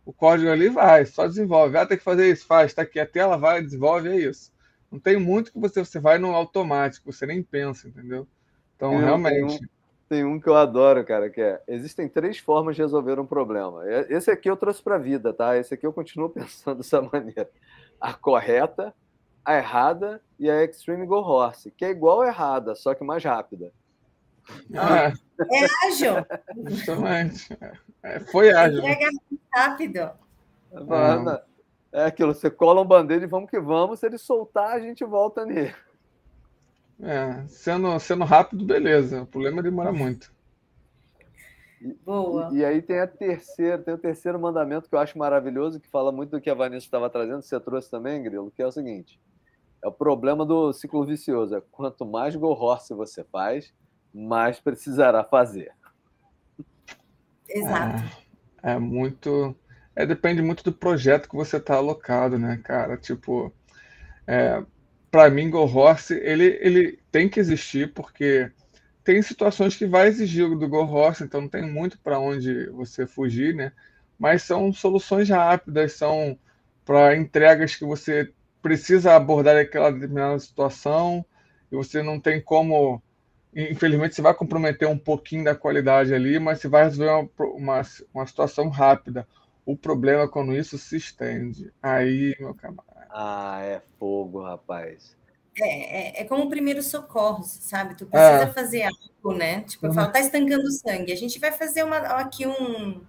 o código ali e vai, só desenvolve. Ah, tem que fazer isso, faz, tá aqui a tela, vai, desenvolve, é isso. Não tem muito que você, você vai no automático, você nem pensa, entendeu? Então, tem realmente. Um, tem um que eu adoro, cara, que é: existem três formas de resolver um problema. Esse aqui eu trouxe para a vida, tá? Esse aqui eu continuo pensando dessa maneira: a correta, a errada e a Extreme Go Horse, que é igual a errada, só que mais rápida. Ah, é ágil. Justamente. É, foi ágil. Entrega rápido. É aquilo, você cola um band-aid e vamos que vamos, se ele soltar, a gente volta nele. É, sendo, sendo rápido, beleza. O problema é demorar muito. Boa. E, e, aí tem a terceira, tem o terceiro mandamento que eu acho maravilhoso, que fala muito do que a Vanessa estava trazendo, você trouxe também, Grilo, que é o seguinte: é o problema do ciclo vicioso. É quanto mais go horse você faz, mais precisará fazer. Exato. É, é muito. É, depende muito do projeto que você está alocado, né, cara? Tipo, é, para mim, Go Horse, ele, ele tem que existir porque tem situações que vai exigir do Go Horse, então não tem muito para onde você fugir, né? Mas são soluções rápidas, são para entregas que você precisa abordar aquela determinada situação e você não tem como. Infelizmente, você vai comprometer um pouquinho da qualidade ali, mas você vai resolver uma, uma, uma situação rápida. O problema é quando isso se estende. Aí, meu camarada. Ah, é fogo, rapaz. É, é, é como o primeiro socorro, sabe? Tu precisa é. fazer algo, né? Tipo, eu falo, tá estancando sangue. A gente vai fazer uma, aqui um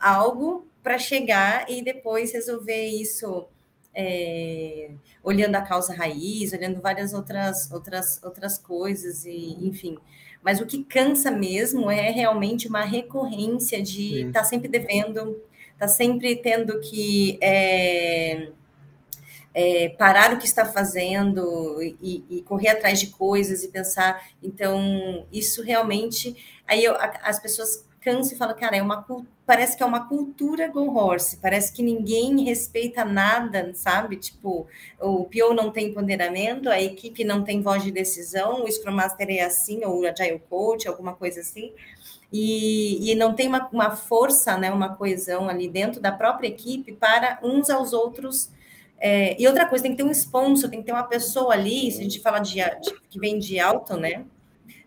algo para chegar e depois resolver isso é, olhando a causa raiz, olhando várias outras, outras, outras coisas, e enfim. Mas o que cansa mesmo é realmente uma recorrência de estar tá sempre devendo, tá sempre tendo que é, é, parar o que está fazendo e, e, correr atrás de coisas e pensar. Então, isso realmente. Aí eu, as pessoas cansam e falam, cara, é uma, parece que é uma cultura go horse, parece que ninguém respeita nada, sabe? Tipo, o PO não tem ponderamento, a equipe não tem voz de decisão, o Scrum Master é assim, ou o Agile Coach, alguma coisa assim. E, e, não tem uma, uma, força, né, uma coesão ali dentro da própria equipe para uns aos outros é, e outra coisa, tem que ter um sponsor, tem que ter uma pessoa ali, se a gente fala de, de que vem de alto, né?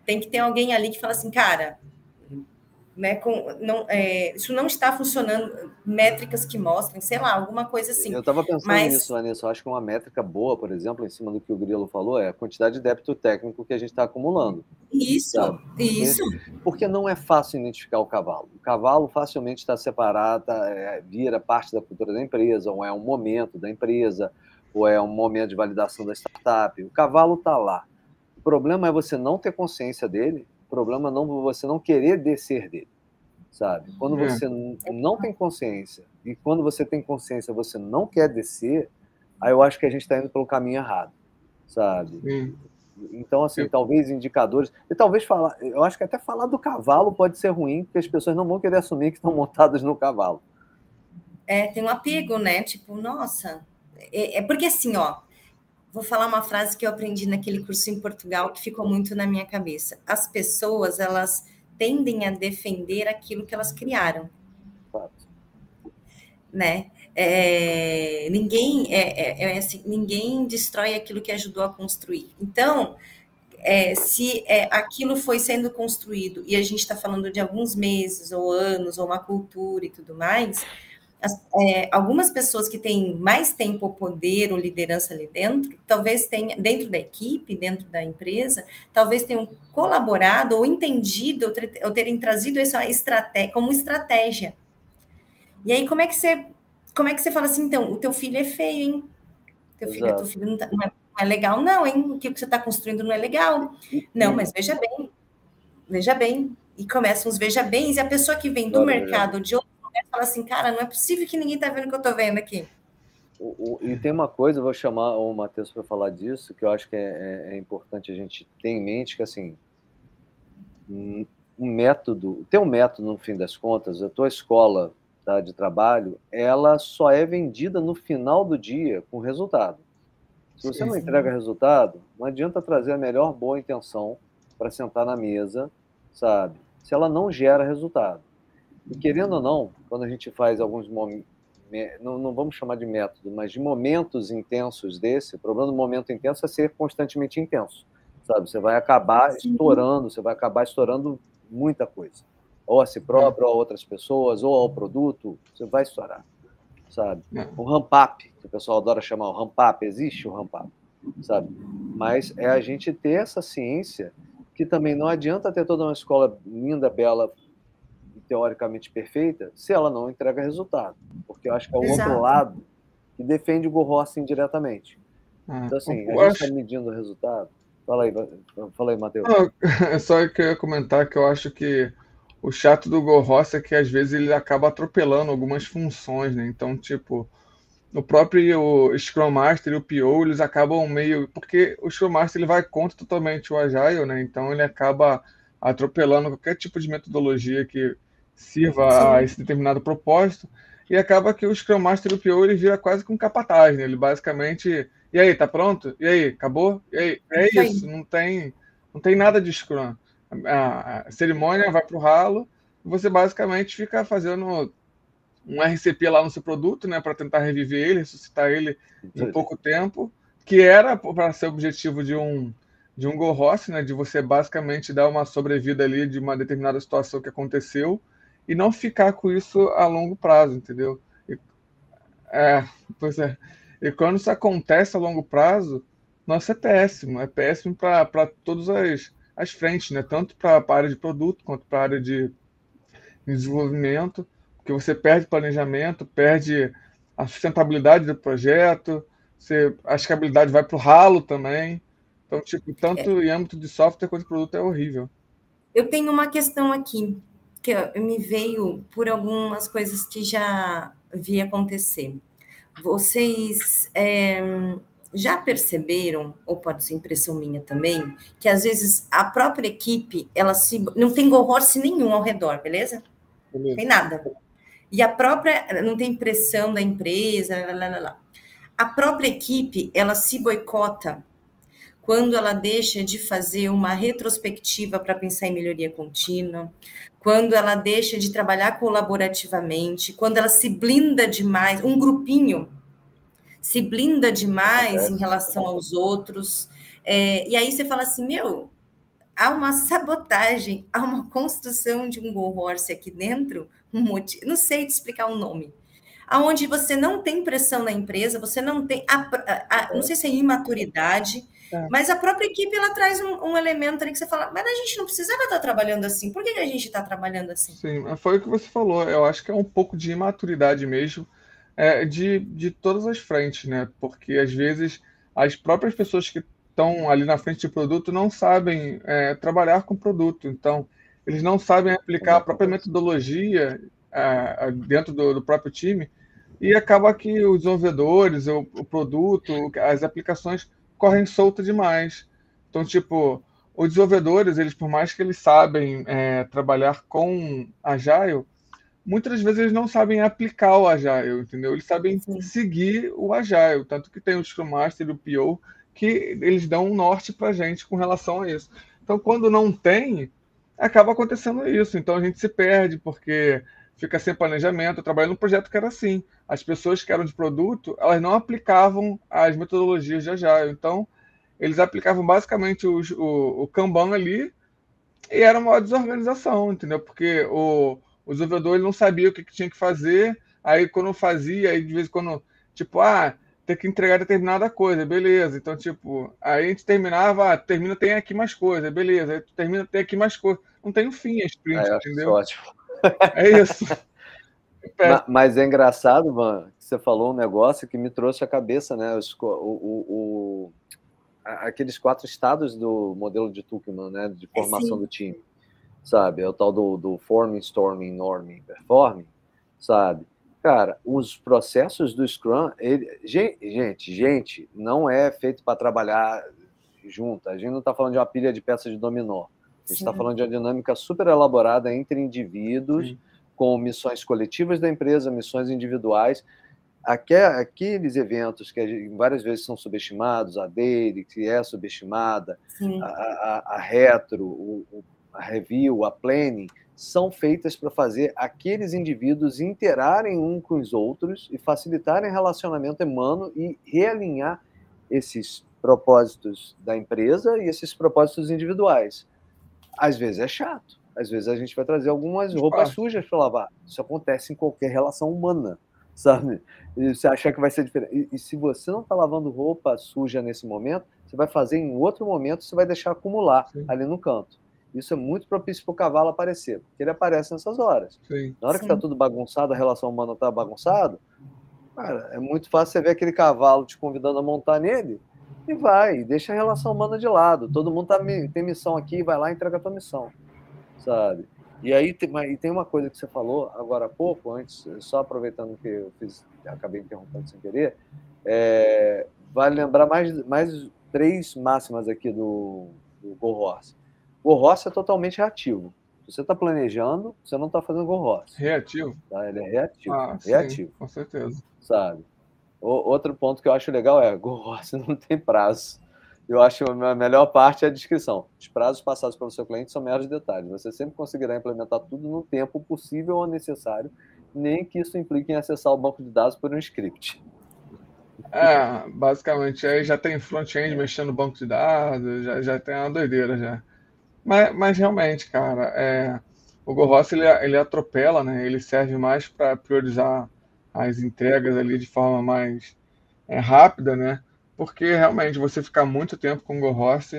Tem que ter alguém ali que fala assim, cara, né, com, não, é, isso não está funcionando, métricas que mostrem, sei lá, alguma coisa assim. Eu estava pensando Mas... nisso, Vanessa, eu acho que uma métrica boa, por exemplo, em cima do que o Grilo falou, é a quantidade de débito técnico que a gente está acumulando. Isso, sabe? isso. Porque não é fácil identificar o cavalo. O cavalo facilmente está separado, é, vira parte da cultura da empresa, ou é um momento da empresa, ou é um momento de validação da startup. O cavalo está lá. O problema é você não ter consciência dele problema não você não querer descer dele, sabe? Quando é. você não tem consciência e quando você tem consciência você não quer descer, aí eu acho que a gente está indo pelo caminho errado, sabe? Então, assim, talvez indicadores. E talvez falar. Eu acho que até falar do cavalo pode ser ruim, porque as pessoas não vão querer assumir que estão montadas no cavalo. É, tem um apego, né? Tipo, nossa. É, é porque assim, ó, vou falar uma frase que eu aprendi naquele curso em Portugal que ficou muito na minha cabeça. As pessoas, elas tendem a defender aquilo que elas criaram. Né? É, ninguém é, é, é, assim, ninguém destrói aquilo que ajudou a construir. Então, é, se é, aquilo foi sendo construído e a gente está falando de alguns meses ou anos ou uma cultura e tudo mais, é, algumas pessoas que têm mais tempo, poder ou liderança ali dentro, talvez tenha, dentro da equipe, dentro da empresa, talvez tenham colaborado ou entendido ou, ter, ou terem trazido isso estratégia, como estratégia. E aí, como é que você, como é que você fala assim, então, o teu filho é feio, hein? Teu filho, teu filho não, tá, não, é, não, é, legal, não, hein? O que você está construindo não é legal. Não, mas veja bem, veja bem. E começam os veja bens, e a pessoa que vem do mercado de outro fala assim, cara, não é possível que ninguém está vendo o que eu estou vendo aqui. O, o, e tem uma coisa, vou chamar o Matheus para falar disso, que eu acho que é, é, é, importante a gente ter em mente, que assim, um, método, ter um método no fim das contas, a tua escola tá, de trabalho, ela só é vendida no final do dia com resultado. Se você sim, não entrega resultado, não adianta trazer a melhor boa intenção para sentar na mesa, sabe? Se ela não gera resultado. E querendo ou não, quando a gente faz alguns momentos, não, não, vamos chamar de método, mas de momentos intensos desse, o problema do momento intenso é ser constantemente intenso, sabe? Você vai acabar Sim. estourando, você vai acabar estourando muita coisa, ou a si próprio, ou a outras pessoas, ou ao produto, você vai estourar, sabe? É. O ramp-up, que o pessoal adora chamar o ramp-up, existe o ramp-up, sabe? Mas é a gente ter essa ciência que também não adianta ter toda uma escola linda, bela, teoricamente perfeita se ela não entrega resultado. Porque eu acho que é o Exato. outro lado que defende o Go Rossi indiretamente. Ah, então, assim, a gente está medindo o resultado. Fala aí, fala aí, Matheus. É só que eu ia comentar que eu acho que o chato do Go Rossi é que às vezes ele acaba atropelando algumas funções, né? Então, tipo, o próprio Scrum Master e o PO, eles acabam meio. Porque o Scrum Master ele vai contra totalmente o Agile, né? Então ele acaba atropelando qualquer tipo de metodologia que sirva Sim. a esse determinado propósito. E acaba que o Scrum Master e o PO ele vira quase com um capataz, né? Ele basicamente. E aí, tá pronto? E aí, acabou? E aí? É Sim. isso, não tem, não tem nada de Scrum. A, cerimônia vai para o ralo você basicamente fica fazendo um RCP lá no seu produto, né, para tentar reviver ele, ressuscitar ele em pouco tempo, que era para ser objetivo de um de um Go Rossi, né, de você basicamente dar uma sobrevida ali de uma determinada situação que aconteceu e não ficar com isso a longo prazo, entendeu? E, é, pois é. E quando isso acontece a longo prazo, nossa, é péssimo. É péssimo para todas as, as frentes, né? Tanto para a área de produto quanto para a área de desenvolvimento porque você perde planejamento, perde a sustentabilidade do projeto, você, a escalabilidade vai para o ralo também. Então, tipo, tanto é. em âmbito de software quanto de produto é horrível. Eu tenho uma questão aqui que me veio por algumas coisas que já vi acontecer. Vocês é, já perceberam, ou pode ser impressão minha também, que às vezes a própria equipe ela se não tem go nenhum ao redor, beleza? beleza. Tem nada. E a própria, não tem pressão da empresa, lá, lá, lá. a própria equipe, ela se boicota quando ela deixa de fazer uma retrospectiva para pensar em melhoria contínua, quando ela deixa de trabalhar colaborativamente, quando ela se blinda demais, um grupinho se blinda demais em relação aos outros. É, e aí você fala assim, meu, há uma sabotagem, há uma construção de um Go Horse aqui dentro um motivo, não sei te explicar o nome, aonde você não tem pressão na empresa, você não tem, a, a, a, não sei se é imaturidade, é. mas a própria equipe ela traz um, um, elemento ali que você fala, mas a gente não precisava estar trabalhando assim, por que, que a gente está trabalhando assim? Sim, foi o que você falou, eu acho que é um pouco de imaturidade mesmo, é, de, de todas as frentes, né? Porque às vezes as próprias pessoas que estão ali na frente de produto não sabem é, trabalhar com produto, então eles não sabem aplicar a própria metodologia uh, dentro do, do, próprio time e acaba que os desenvolvedores, o, o produto, as aplicações correm solta demais. Então, tipo, os desenvolvedores, eles por mais que eles sabem é, trabalhar com Agile, muitas vezes eles não sabem aplicar o Agile, entendeu? Eles sabem Sim. seguir o Agile, tanto que tem o Scrum Master e o PO que eles dão um norte para a gente com relação a isso. Então, quando não tem, acaba acontecendo isso. Então a gente se perde porque fica sem planejamento. Eu trabalhei num projeto que era assim. As pessoas que eram de produto, elas não aplicavam as metodologias de Agile. Então, eles aplicavam basicamente o, o, o Kanban ali e era uma desorganização, entendeu? Porque o, o desenvolvedor ele não sabia o que, que tinha que fazer, aí quando fazia, aí de vez em quando, tipo, ah, ter que entregar determinada coisa, beleza. Então, tipo, aí a gente terminava, ah, termina, tem aqui mais coisa, beleza. Aí termina, tem aqui mais coisa. Não tem um fim a sprint, é, entendeu? É isso. mas, mas, é engraçado, Van, que você falou um negócio que me trouxe à cabeça, né? Os, o, o, o, aqueles quatro estados do modelo de Tuchman, né? De formação do time, sabe? É o tal do, do forming, storming, norming, performing, sabe? Cara, os processos do Scrum, ele, gente, gente, não é feito para trabalhar junto. A gente não está falando de uma pilha de peças de dominó. A gente está falando de uma dinâmica super elaborada entre indivíduos, Sim. Com missões coletivas da empresa, missões individuais. Aqueles eventos que várias vezes são subestimados, a dele, que é subestimada, a, a, a, retro, a review, a planning, são feitas para fazer aqueles indivíduos interarem um com os outros e facilitarem o relacionamento humano e realinhar esses propósitos da empresa e esses propósitos individuais. Às vezes é chato, às vezes a gente vai trazer algumas roupas sujas para lavar. Isso acontece em qualquer relação humana, sabe? E você achar que vai ser diferente. E, e se você não está lavando roupa suja nesse momento, você vai fazer em outro momento, você vai deixar acumular Sim. ali no canto. Isso é muito propício para o cavalo aparecer, porque ele aparece nessas horas. Sim. Na hora que está tudo bagunçado, a relação humana está bagunçada, cara, é muito fácil você ver aquele cavalo te convidando a montar nele e vai, deixa a relação humana de lado. Todo mundo tá, tem missão aqui, vai lá e entrega a tua missão, sabe? E aí tem, e tem uma coisa que você falou agora há pouco, antes, só aproveitando que eu fiz, acabei interrompendo sem querer, é, vale lembrar mais, mais três máximas aqui do, do Go Horse. Go Horse é totalmente reativo. Você está planejando, você não está fazendo Go Horse. Reativo? Tá? Ele é reativo. Ah, reativo. Sim, com certeza. Sabe? O, outro ponto que eu acho legal é Go Horse não tem prazo. Eu acho que a melhor parte é a descrição. Os prazos passados pelo seu cliente são meros detalhes. Você sempre conseguirá implementar tudo no tempo possível ou necessário, nem que isso implique em acessar o banco de dados por um script. É, basicamente, aí já tem front-end mexendo no banco de dados, já, já tem uma doideira já. Mas, mas realmente, cara, é, o GoRoss ele, ele atropela, né? Ele serve mais para priorizar as entregas ali de forma mais é, rápida, né? Porque realmente você ficar muito tempo com o GoRoss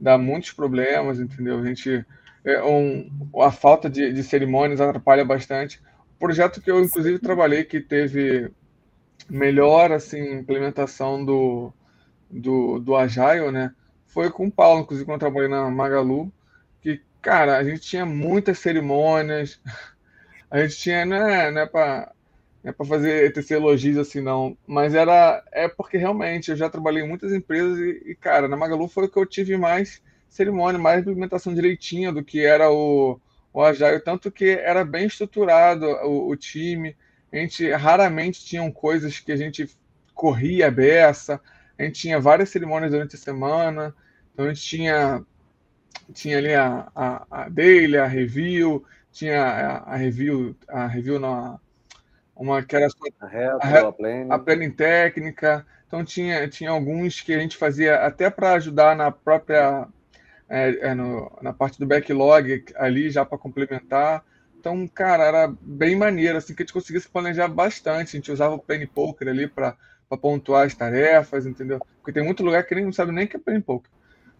dá muitos problemas, entendeu? A gente é, um, a falta de, de cerimônias atrapalha bastante. O projeto que eu inclusive trabalhei que teve melhor assim implementação do, do, do Agile, né? Foi com o Paulo, inclusive quando eu trabalhei na Magalu, que, cara, a gente tinha muitas cerimônias, a gente tinha, não é, não é para é para fazer tecer elogios assim não, mas era é porque realmente eu já trabalhei em muitas empresas e, e, cara, na Magalu foi que eu tive mais cerimônia, mais implementação direitinha do que era o, o Agile, tanto que era bem estruturado o, o time, a gente raramente tinham coisas que a gente corria beça, a gente tinha várias cerimônias durante a semana, então a gente tinha, tinha ali a, a, a daily, a review, tinha a, a review, a review na uma que era a, retro, a, planning. a planning técnica, então tinha, tinha alguns que a gente fazia até para ajudar na própria é, é no, na parte do backlog ali já para complementar. Então, cara, era bem maneiro, assim, que a gente conseguia se planejar bastante. A gente usava o Penny Poker ali para pontuar as tarefas, entendeu? Porque tem muito lugar que nem não sabe nem que é Penny Poker.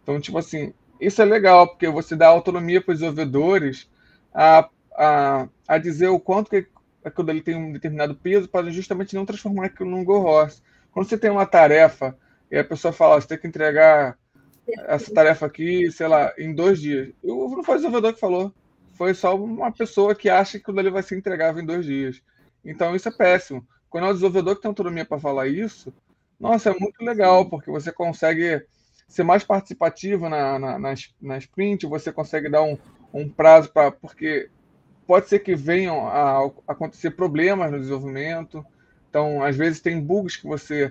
Então, tipo assim, isso é legal, porque você dá autonomia para os desenvolvedores a, a, a dizer o quanto que aquilo ali tem um determinado peso para justamente não transformar aquilo num go horse. Quando você tem uma tarefa e a pessoa fala, você tem que entregar essa tarefa aqui, sei lá, em dois dias. Eu, não foi o desenvolvedor que falou foi só uma pessoa que acha que aquilo ali vai ser entregável em dois dias. Então isso é péssimo. Quando é o desenvolvedor que tem autonomia para falar isso, nossa, é muito legal, porque você consegue ser mais participativo na, na, na, na sprint, você consegue dar um, um prazo para. Porque pode ser que venham a acontecer problemas no desenvolvimento. Então, às vezes, tem bugs que você.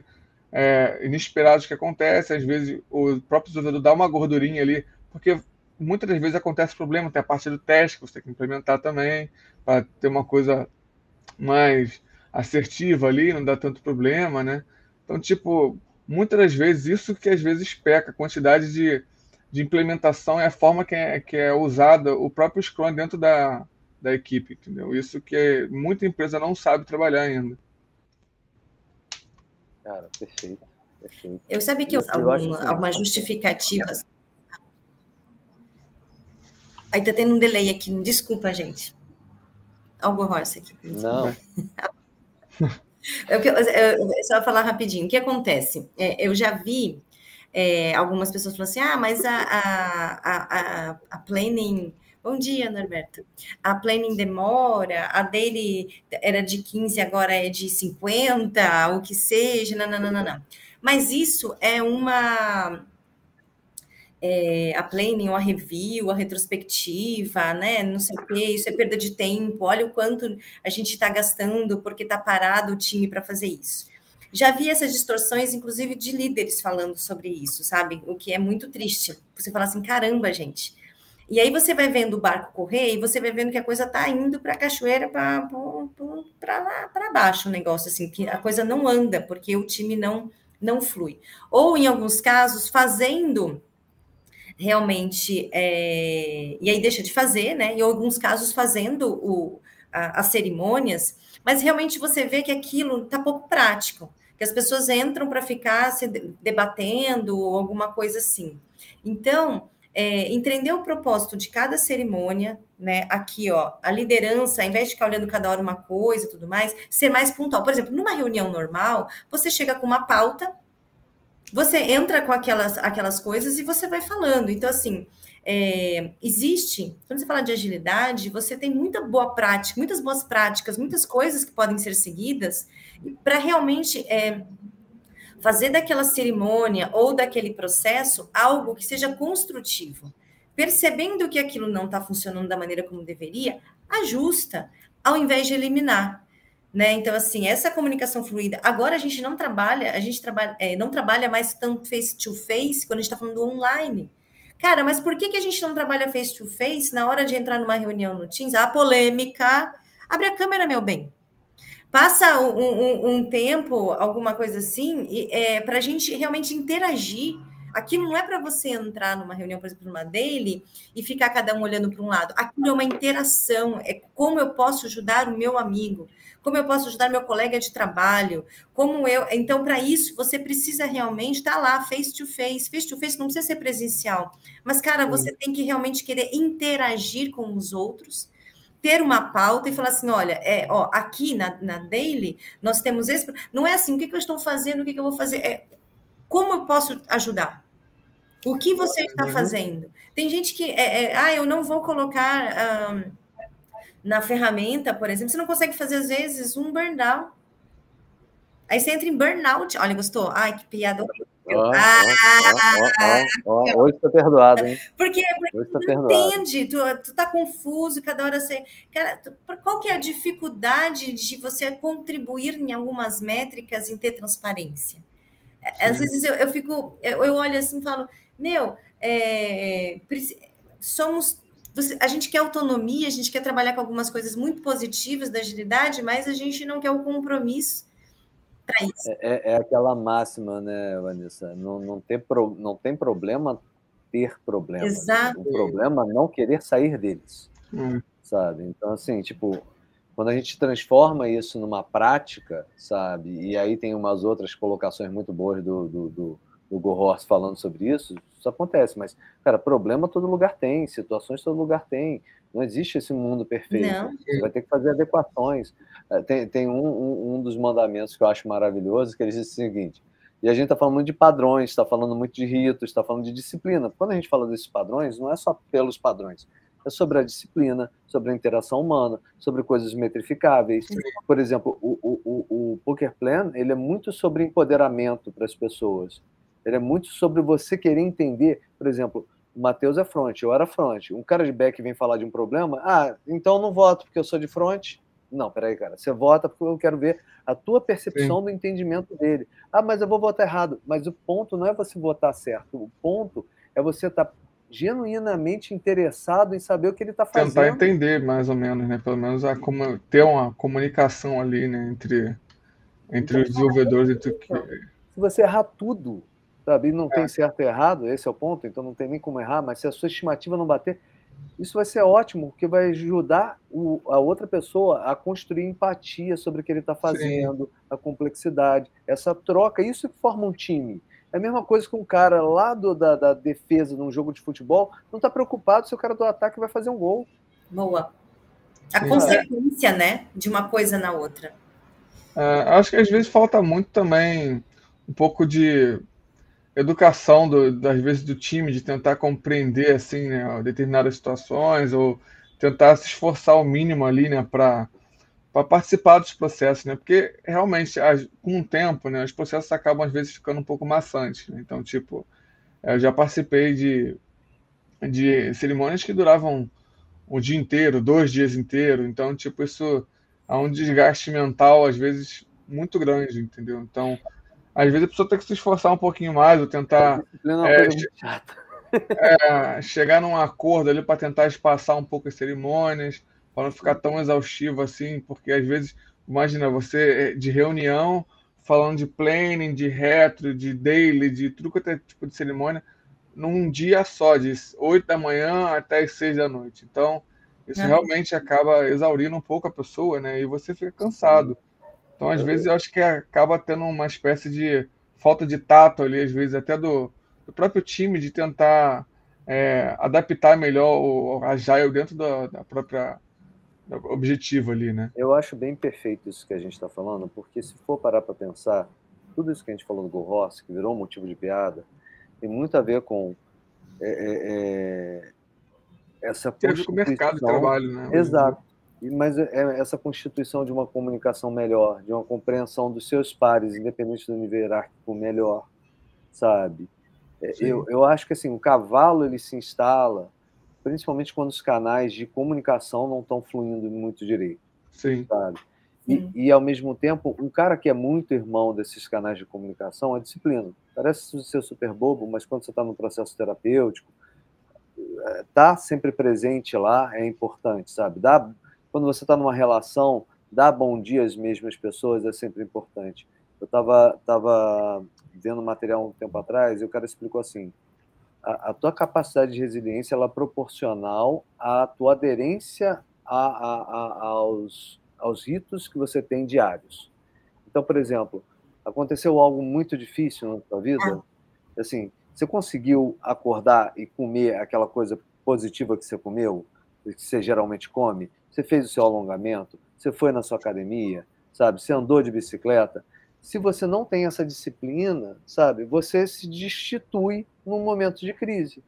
É, inesperados que acontecem, às vezes o próprio desenvolvedor dá uma gordurinha ali, porque muitas das vezes acontece problema, tem a parte do teste que você tem que implementar também, para ter uma coisa mais assertiva ali, não dá tanto problema, né? Então, tipo, muitas das vezes, isso que às vezes peca, a quantidade de, de implementação é a forma que é, que é usada o próprio Scrum dentro da, da equipe, entendeu? Isso que muita empresa não sabe trabalhar ainda. Cara, perfeito. perfeito. Eu sabia que eu, alguma, algumas justificativas Aí tá tendo um delay aqui. Desculpa, gente. Algo horroroso aqui. Não. eu, eu, eu, só falar rapidinho. O que acontece? É, eu já vi é, algumas pessoas falando assim: ah, mas a, a, a, a planning. Bom dia, Norberto. A planning demora, a dele era de 15, agora é de 50, o que seja, não, não, não, não. Mas isso é uma é, a planning, a review, a retrospectiva, né? Não sei o quê, isso é perda de tempo. Olha o quanto a gente está gastando porque está parado o time para fazer isso. Já vi essas distorções, inclusive, de líderes falando sobre isso, sabe? O que é muito triste. Você fala assim, caramba, gente. E aí você vai vendo o barco correr e você vai vendo que a coisa está indo para a cachoeira, para lá, para baixo o negócio, assim, que a coisa não anda, porque o time não, não flui. Ou, em alguns casos, fazendo realmente, é, e aí deixa de fazer, né? Em alguns casos fazendo o, a, as cerimônias, mas realmente você vê que aquilo está pouco prático, que as pessoas entram para ficar se debatendo ou alguma coisa assim. Então, é, entender o propósito de cada cerimônia, né? Aqui, ó, a liderança, ao invés de ficar olhando cada hora uma coisa e tudo mais, ser mais pontual. Por exemplo, numa reunião normal, você chega com uma pauta você entra com aquelas, aquelas coisas e você vai falando. Então, assim, é, existe, quando você fala de agilidade, você tem muita boa prática, muitas boas práticas, muitas coisas que podem ser seguidas para realmente é, fazer daquela cerimônia ou daquele processo algo que seja construtivo. Percebendo que aquilo não está funcionando da maneira como deveria, ajusta, ao invés de eliminar. Né? Então, assim, essa comunicação fluida. Agora a gente não trabalha, a gente trabalha, é, não trabalha mais tanto face to face quando a gente está falando online. Cara, mas por que, que a gente não trabalha face to face na hora de entrar numa reunião no Teams? A polêmica. Abre a câmera, meu bem. Passa um, um, um tempo, alguma coisa assim, é, para a gente realmente interagir. Aquilo não é para você entrar numa reunião, por exemplo, numa daily, e ficar cada um olhando para um lado. Aquilo é uma interação, é como eu posso ajudar o meu amigo como eu posso ajudar meu colega de trabalho, como eu. Então, para isso, você precisa realmente estar tá lá, face to face. Face to face não precisa ser presencial, mas, cara, você tem que realmente querer interagir com os outros. Ter uma pauta e falar assim: olha, é, ó, aqui na, na Daily nós temos esse. Não é assim, o que, que eu estou fazendo, o que, que eu vou fazer? É, como eu posso ajudar? O que você está uhum. fazendo? Tem gente que, é, é, ah, eu não vou colocar. Um, na ferramenta, por exemplo, você não consegue fazer, às vezes, um burnout. Aí você entra em burnout. Olha, gostou? Ai, que piada Oh, ah, oh, oh, hoje está perdoado, hein? Porque, porque tá tu não entende, tu, tu tá confuso, cada hora você. Cara, tu, qual que é a dificuldade de você contribuir em algumas métricas em ter transparência? Sim. Às vezes eu, eu fico, eu, eu olho assim e falo, meu, é, somos a gente quer autonomia, a gente quer trabalhar com algumas coisas muito positivas da agilidade, mas a gente não quer o compromisso para isso. É, é, é, aquela máxima, né, Vanessa? Não, não, tem pro, não tem problema ter problemas. Exato. O problema é não querer sair deles. Hum. Sabe? Então, assim, tipo, quando a gente transforma isso numa prática, sabe? E aí tem umas outras colocações muito boas do, do, do o Gorhorst falando sobre isso, isso acontece, mas, cara, problema todo lugar tem, situações todo lugar tem. Não existe esse mundo perfeito. Não. Você vai ter que fazer adequações. É, tem, tem um, um, um dos mandamentos que eu acho maravilhoso, que ele diz o seguinte: e a gente está falando muito de padrões, está falando muito de ritos, está falando de disciplina. Quando a gente fala desses padrões, não é só pelos padrões, é sobre a disciplina, sobre a interação humana, sobre coisas metrificáveis. Por exemplo, o, o, o, o Poker Plan ele é muito sobre empoderamento para as pessoas. Ele é muito sobre você querer entender, por exemplo, o Matheus é front, eu era front. Um cara de back vem falar de um problema, ah, então eu não voto porque eu sou de front. Não, peraí, cara, você vota porque eu quero ver a tua percepção Sim. do entendimento dele. Ah, mas eu vou votar errado. Mas o ponto não é você votar certo, o ponto é você estar tá genuinamente interessado em saber o que ele está fazendo. Tentar entender, mais ou menos, né? Pelo menos a, ter uma comunicação ali, né? Entre, entre então, os desenvolvedores. Entre... Se você errar tudo, sabe? E não é. tem certo e errado, esse é o ponto, então não tem nem como errar, mas se a sua estimativa não bater, isso vai ser ótimo, porque vai ajudar o, a outra pessoa a construir empatia sobre o que ele está fazendo, Sim. a complexidade, essa troca, isso que forma um time. É a mesma coisa que um cara lá do, da, da defesa num jogo de futebol não está preocupado se o cara do ataque vai fazer um gol. Boa. A Sim. consequência, né, de uma coisa na outra. É, acho que às vezes falta muito também um pouco de educação do, das vezes do time de tentar compreender assim né, determinadas situações ou tentar se esforçar ao mínimo ali né para para participar dos processos né? Porque realmente com o tempo né os processos acabam às vezes ficando um pouco maçantes né? então tipo eu já participei de de cerimônias que duravam o dia inteiro dois dias inteiros então tipo isso há um desgaste mental às vezes muito grande entendeu? Então às vezes a pessoa tem que se esforçar um pouquinho mais, ou tentar é, é, chegar num acordo ali para tentar espaçar um pouco as cerimônias, para não ficar tão exaustivo assim, porque às vezes, imagina, você é, de reunião, falando de planning, de retro, de daily, de tudo quanto é tipo de cerimônia, num dia só, de 8 da manhã até as 6 da noite. Então, isso é. realmente acaba exaurindo um pouco a pessoa, né? E você fica cansado. Sim. Então, às vezes, eu acho que acaba tendo uma espécie de falta de tato ali, às vezes, até do, do próprio time, de tentar é, adaptar melhor o Agile dentro da, da própria do objetivo ali, né? Eu acho bem perfeito isso que a gente está falando, porque se for parar para pensar, tudo isso que a gente falou do Go Horse, que virou um motivo de piada, tem muito a ver com é, é, é essa tem com o mercado de trabalho, né? Exato. Mas é, é essa constituição de uma comunicação melhor, de uma compreensão dos seus pares, independente do nível hierárquico, melhor, sabe? É, eu, eu acho que assim, o cavalo ele se instala principalmente quando os canais de comunicação não estão fluindo muito direito. Sim. Sabe? E, e, ao mesmo tempo, um cara que é muito irmão desses canais de comunicação é disciplina. Parece ser super bobo, mas quando você está no processo terapêutico, tá sempre presente lá é importante, sabe? Dá, quando você está numa relação, dar bom dia às mesmas pessoas é sempre importante. Eu estava tava vendo material um tempo atrás e o cara explicou assim: a, a tua capacidade de resiliência ela é proporcional à tua aderência a, a, aos, aos ritos que você tem diários. Então, por exemplo, aconteceu algo muito difícil na tua vida, ah. assim, você conseguiu acordar e comer aquela coisa positiva que você comeu, que você geralmente come? Você fez o seu alongamento? Você foi na sua academia? Sabe? Você andou de bicicleta? Se você não tem essa disciplina, sabe? Você se destitui num momento de crise,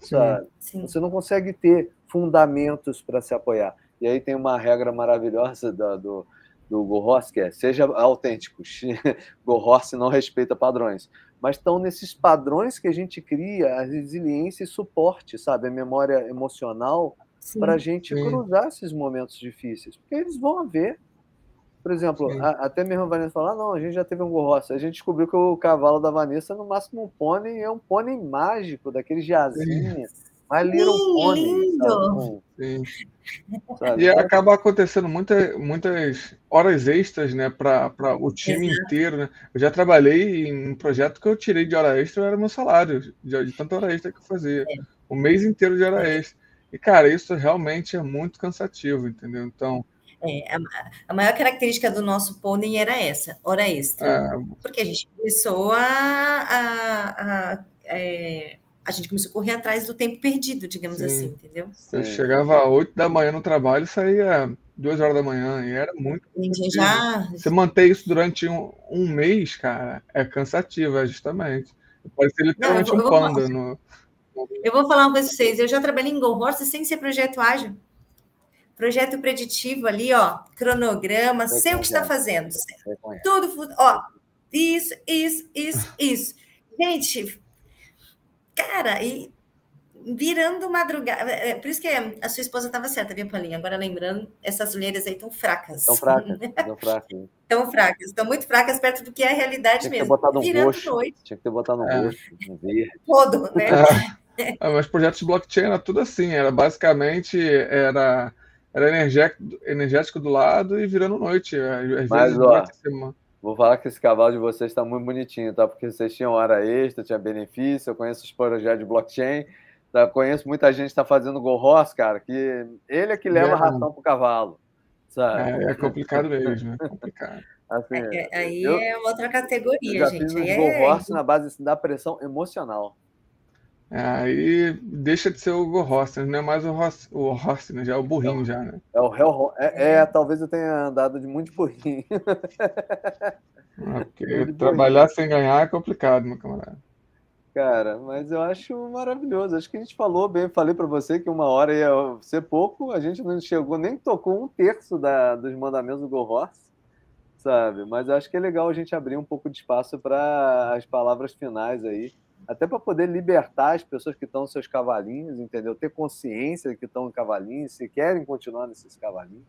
sabe? Sim. Você não consegue ter fundamentos para se apoiar. E aí tem uma regra maravilhosa do, do, do que é seja autêntico. Gorhorse não respeita padrões. Mas estão nesses padrões que a gente cria a resiliência e suporte, sabe? A memória emocional para a gente sim. cruzar esses momentos difíceis. Porque eles vão haver. Por exemplo, a, até mesmo a Vanessa falou: ah, não, a gente já teve um gorroça. A gente descobriu que o cavalo da Vanessa, no máximo, um pônei, é um pônei mágico, daquele jazinha. My Little Pony. Sabe? E acaba acontecendo muita, muitas horas extras, né, para o time Exato. inteiro, né? Eu já trabalhei em um projeto que eu tirei de hora extra, era meu salário, de, de tanta hora extra que eu fazia. É. O mês inteiro de hora extra. E, cara, isso realmente é muito cansativo, entendeu? Então. É, a, a, maior característica do nosso pônei era essa, hora extra. É... Porque a gente começou a, a, a é, a gente começou a correr atrás do tempo perdido, digamos Sim. assim, entendeu? Eu chegava às 8 da manhã no trabalho e saía 2 horas da manhã, e era muito. Já... Você manter isso durante um, um mês, cara, é cansativo, é justamente. Pode ser literalmente Não, um panda. No... Eu vou falar uma coisa para vocês. Eu já trabalhei em Go Horse sem ser projeto ágil. Projeto preditivo ali, ó, cronograma, sei o que está fazendo. Tudo, ó, isso, isso, isso, isso. Gente, Cara, e virando madrugada. É, por isso que a sua esposa estava certa, viu, Paulinha? Agora lembrando, essas mulheres aí estão fracas. Estão fracas, estão fracas. Estão fracas, estão muito fracas perto do que é a realidade Tinha mesmo. Que ter botado no roxo. Noite. Tinha que ter botado no é. roxo, no verde. Todo, né? É. Ah, mas projetos de blockchain era tudo assim, era basicamente era, era energético, energético do lado e virando noite. Às mas, vezes, ó, Vou falar que esse cavalo de vocês está muito bonitinho, tá? Porque vocês tinham hora extra, tinha benefício, eu conheço os projetos de blockchain, tá? conheço muita gente que está fazendo go horse, cara, que ele é que leva é. a ração pro cavalo, sabe? É, é complicado mesmo, é complicado. Assim, é, aí eu, é outra categoria, já gente. Fiz horse na base da pressão emocional. Aí deixa de ser o Go Horse, não é mais o Horse né? já é o burrinho já, né? É o Hell é, é, talvez eu tenha andado de muito burrinho. Okay. Trabalhar burrinho. sem ganhar é complicado, meu camarada. Cara, mas eu acho maravilhoso. Acho que a gente falou bem, falei para você que uma hora ia ser pouco, a gente não chegou, nem tocou um terço da, dos mandamentos do Go Horse, sabe? Mas acho que é legal a gente abrir um pouco de espaço para as palavras finais aí até para poder libertar as pessoas que estão nos seus cavalinhos, entendeu? Ter consciência de que estão em cavalinhos, se querem continuar nesses cavalinhos.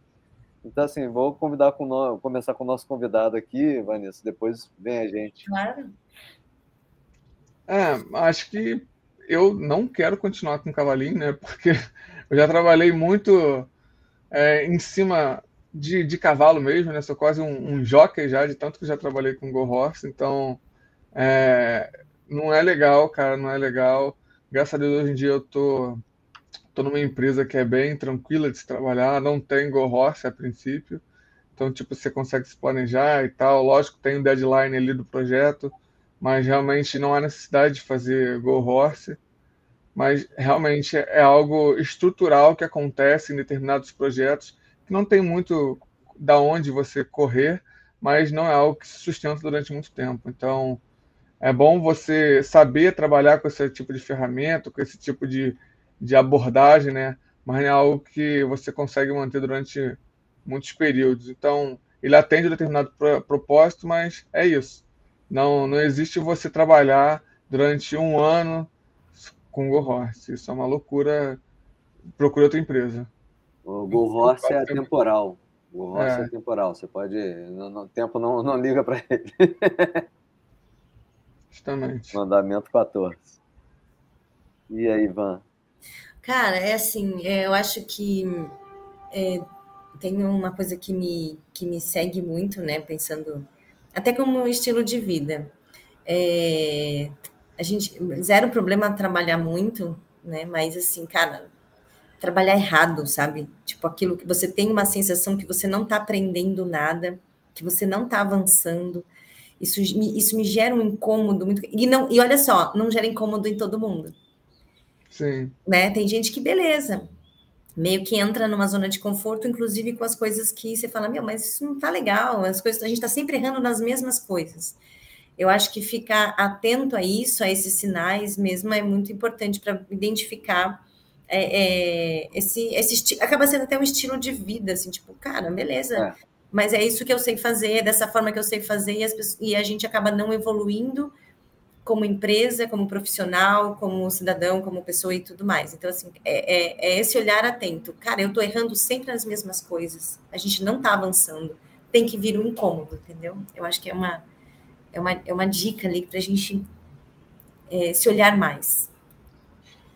Então, assim, vou convidar com no... começar com o nosso convidado aqui, Vanessa, depois vem a gente. Claro. É, acho que eu não quero continuar com cavalinho, né? Porque eu já trabalhei muito é, em cima de, de cavalo mesmo, né? Sou quase um, um jockey já, de tanto que já trabalhei com go horse, então é, não é legal, cara, não é legal. Graças a Deus, hoje em dia eu tô, tô numa empresa que é bem tranquila de se trabalhar, não tem go horse a princípio. Então, tipo, você consegue se planejar e tal. Lógico, tem um deadline ali do projeto, mas realmente não há necessidade de fazer go horse. Mas realmente é algo estrutural que acontece em determinados projetos, que não tem muito da onde você correr, mas não é algo que se sustenta durante muito tempo. Então, é bom você saber trabalhar com esse tipo de ferramenta, com esse tipo de, de abordagem, né? Mas é algo que você consegue manter durante muitos períodos. Então, ele atende a determinado propósito, mas é isso. Não, não existe você trabalhar durante um ano com o Go Horse. Isso é uma loucura. Procura outra empresa. O Go Horse é temporal. O Horse é. é temporal. Você pode. O tempo não, não liga para ele. Justamente. Mandamento 14. E aí, Ivan? Cara, é assim, é, eu acho que é, tem uma coisa que me, que me segue muito, né? Pensando até como estilo de vida. É, a gente zero problema trabalhar muito, né? Mas assim, cara, trabalhar errado, sabe? Tipo aquilo que você tem uma sensação que você não está aprendendo nada, que você não está avançando. Isso, isso me gera um incômodo muito. E, não, e olha só, não gera incômodo em todo mundo. Sim. Né? Tem gente que, beleza, meio que entra numa zona de conforto, inclusive com as coisas que você fala, meu, mas isso não tá legal, as coisas, a gente está sempre errando nas mesmas coisas. Eu acho que ficar atento a isso, a esses sinais mesmo, é muito importante para identificar é, é, esse, esse acaba sendo até um estilo de vida, assim, tipo, cara, beleza, é. Mas é isso que eu sei fazer, é dessa forma que eu sei fazer, e, pessoas, e a gente acaba não evoluindo como empresa, como profissional, como cidadão, como pessoa e tudo mais. Então, assim, é, é, é esse olhar atento. Cara, eu tô errando sempre nas mesmas coisas. A gente não tá avançando. Tem que vir um incômodo, entendeu? Eu acho que é uma, é uma, é uma dica ali para a gente é, se olhar mais.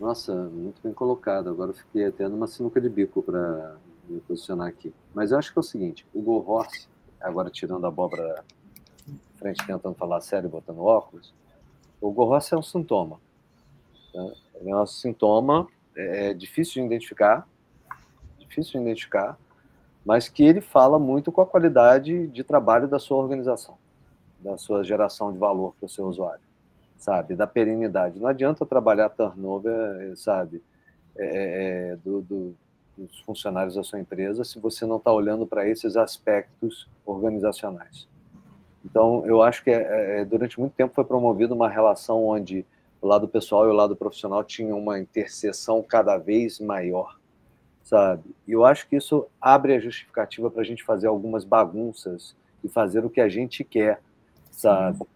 Nossa, muito bem colocado. Agora eu fiquei até numa sinuca de bico para me posicionar aqui. Mas eu acho que é o seguinte: o Go Horse, agora tirando a abóbora frente, tentando falar sério, botando óculos, o gorroça é um sintoma. Tá? É um sintoma é, é difícil de identificar, difícil de identificar, mas que ele fala muito com a qualidade de trabalho da sua organização, da sua geração de valor para o seu usuário, sabe? Da perenidade. Não adianta trabalhar turnover, sabe? É, é, é do, do, dos funcionários da sua empresa se você não está olhando para esses aspectos organizacionais. Então, eu acho que é, é, durante muito tempo foi promovida uma relação onde o lado pessoal e o lado profissional tinham uma interseção cada vez maior, sabe? E eu acho que isso abre a justificativa para a gente fazer algumas bagunças e fazer o que a gente quer, sabe? Sim.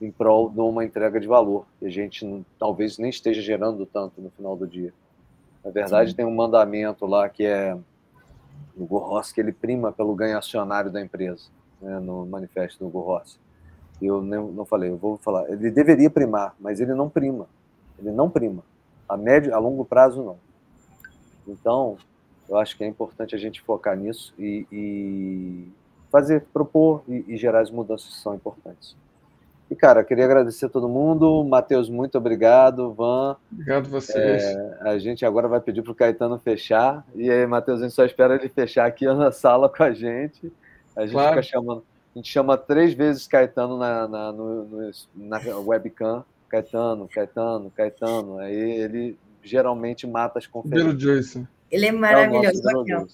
Em prol de uma entrega de valor, que a gente talvez nem esteja gerando tanto no final do dia. Na verdade, Sim. tem um mandamento lá que é o Gorros, que ele prima pelo ganho acionário da empresa né, no manifesto do Rossi. Eu não, não falei, eu vou falar. Ele deveria primar, mas ele não prima. Ele não prima. A médio, a longo prazo, não. Então, eu acho que é importante a gente focar nisso e, e fazer, propor e, e, gerar as mudanças que são importantes. E, cara, queria agradecer a todo mundo. Matheus, muito obrigado. Van. Obrigado vocês. É, a gente agora vai pedir para o Caetano fechar. E aí, Matheus, a gente só espera ele fechar aqui na sala com a gente. A gente claro. fica chamando. A gente chama três vezes Caetano na, na, no, no, na webcam. Caetano, Caetano, Caetano. Aí ele geralmente mata as conferências. Joyce. Ele é maravilhoso. É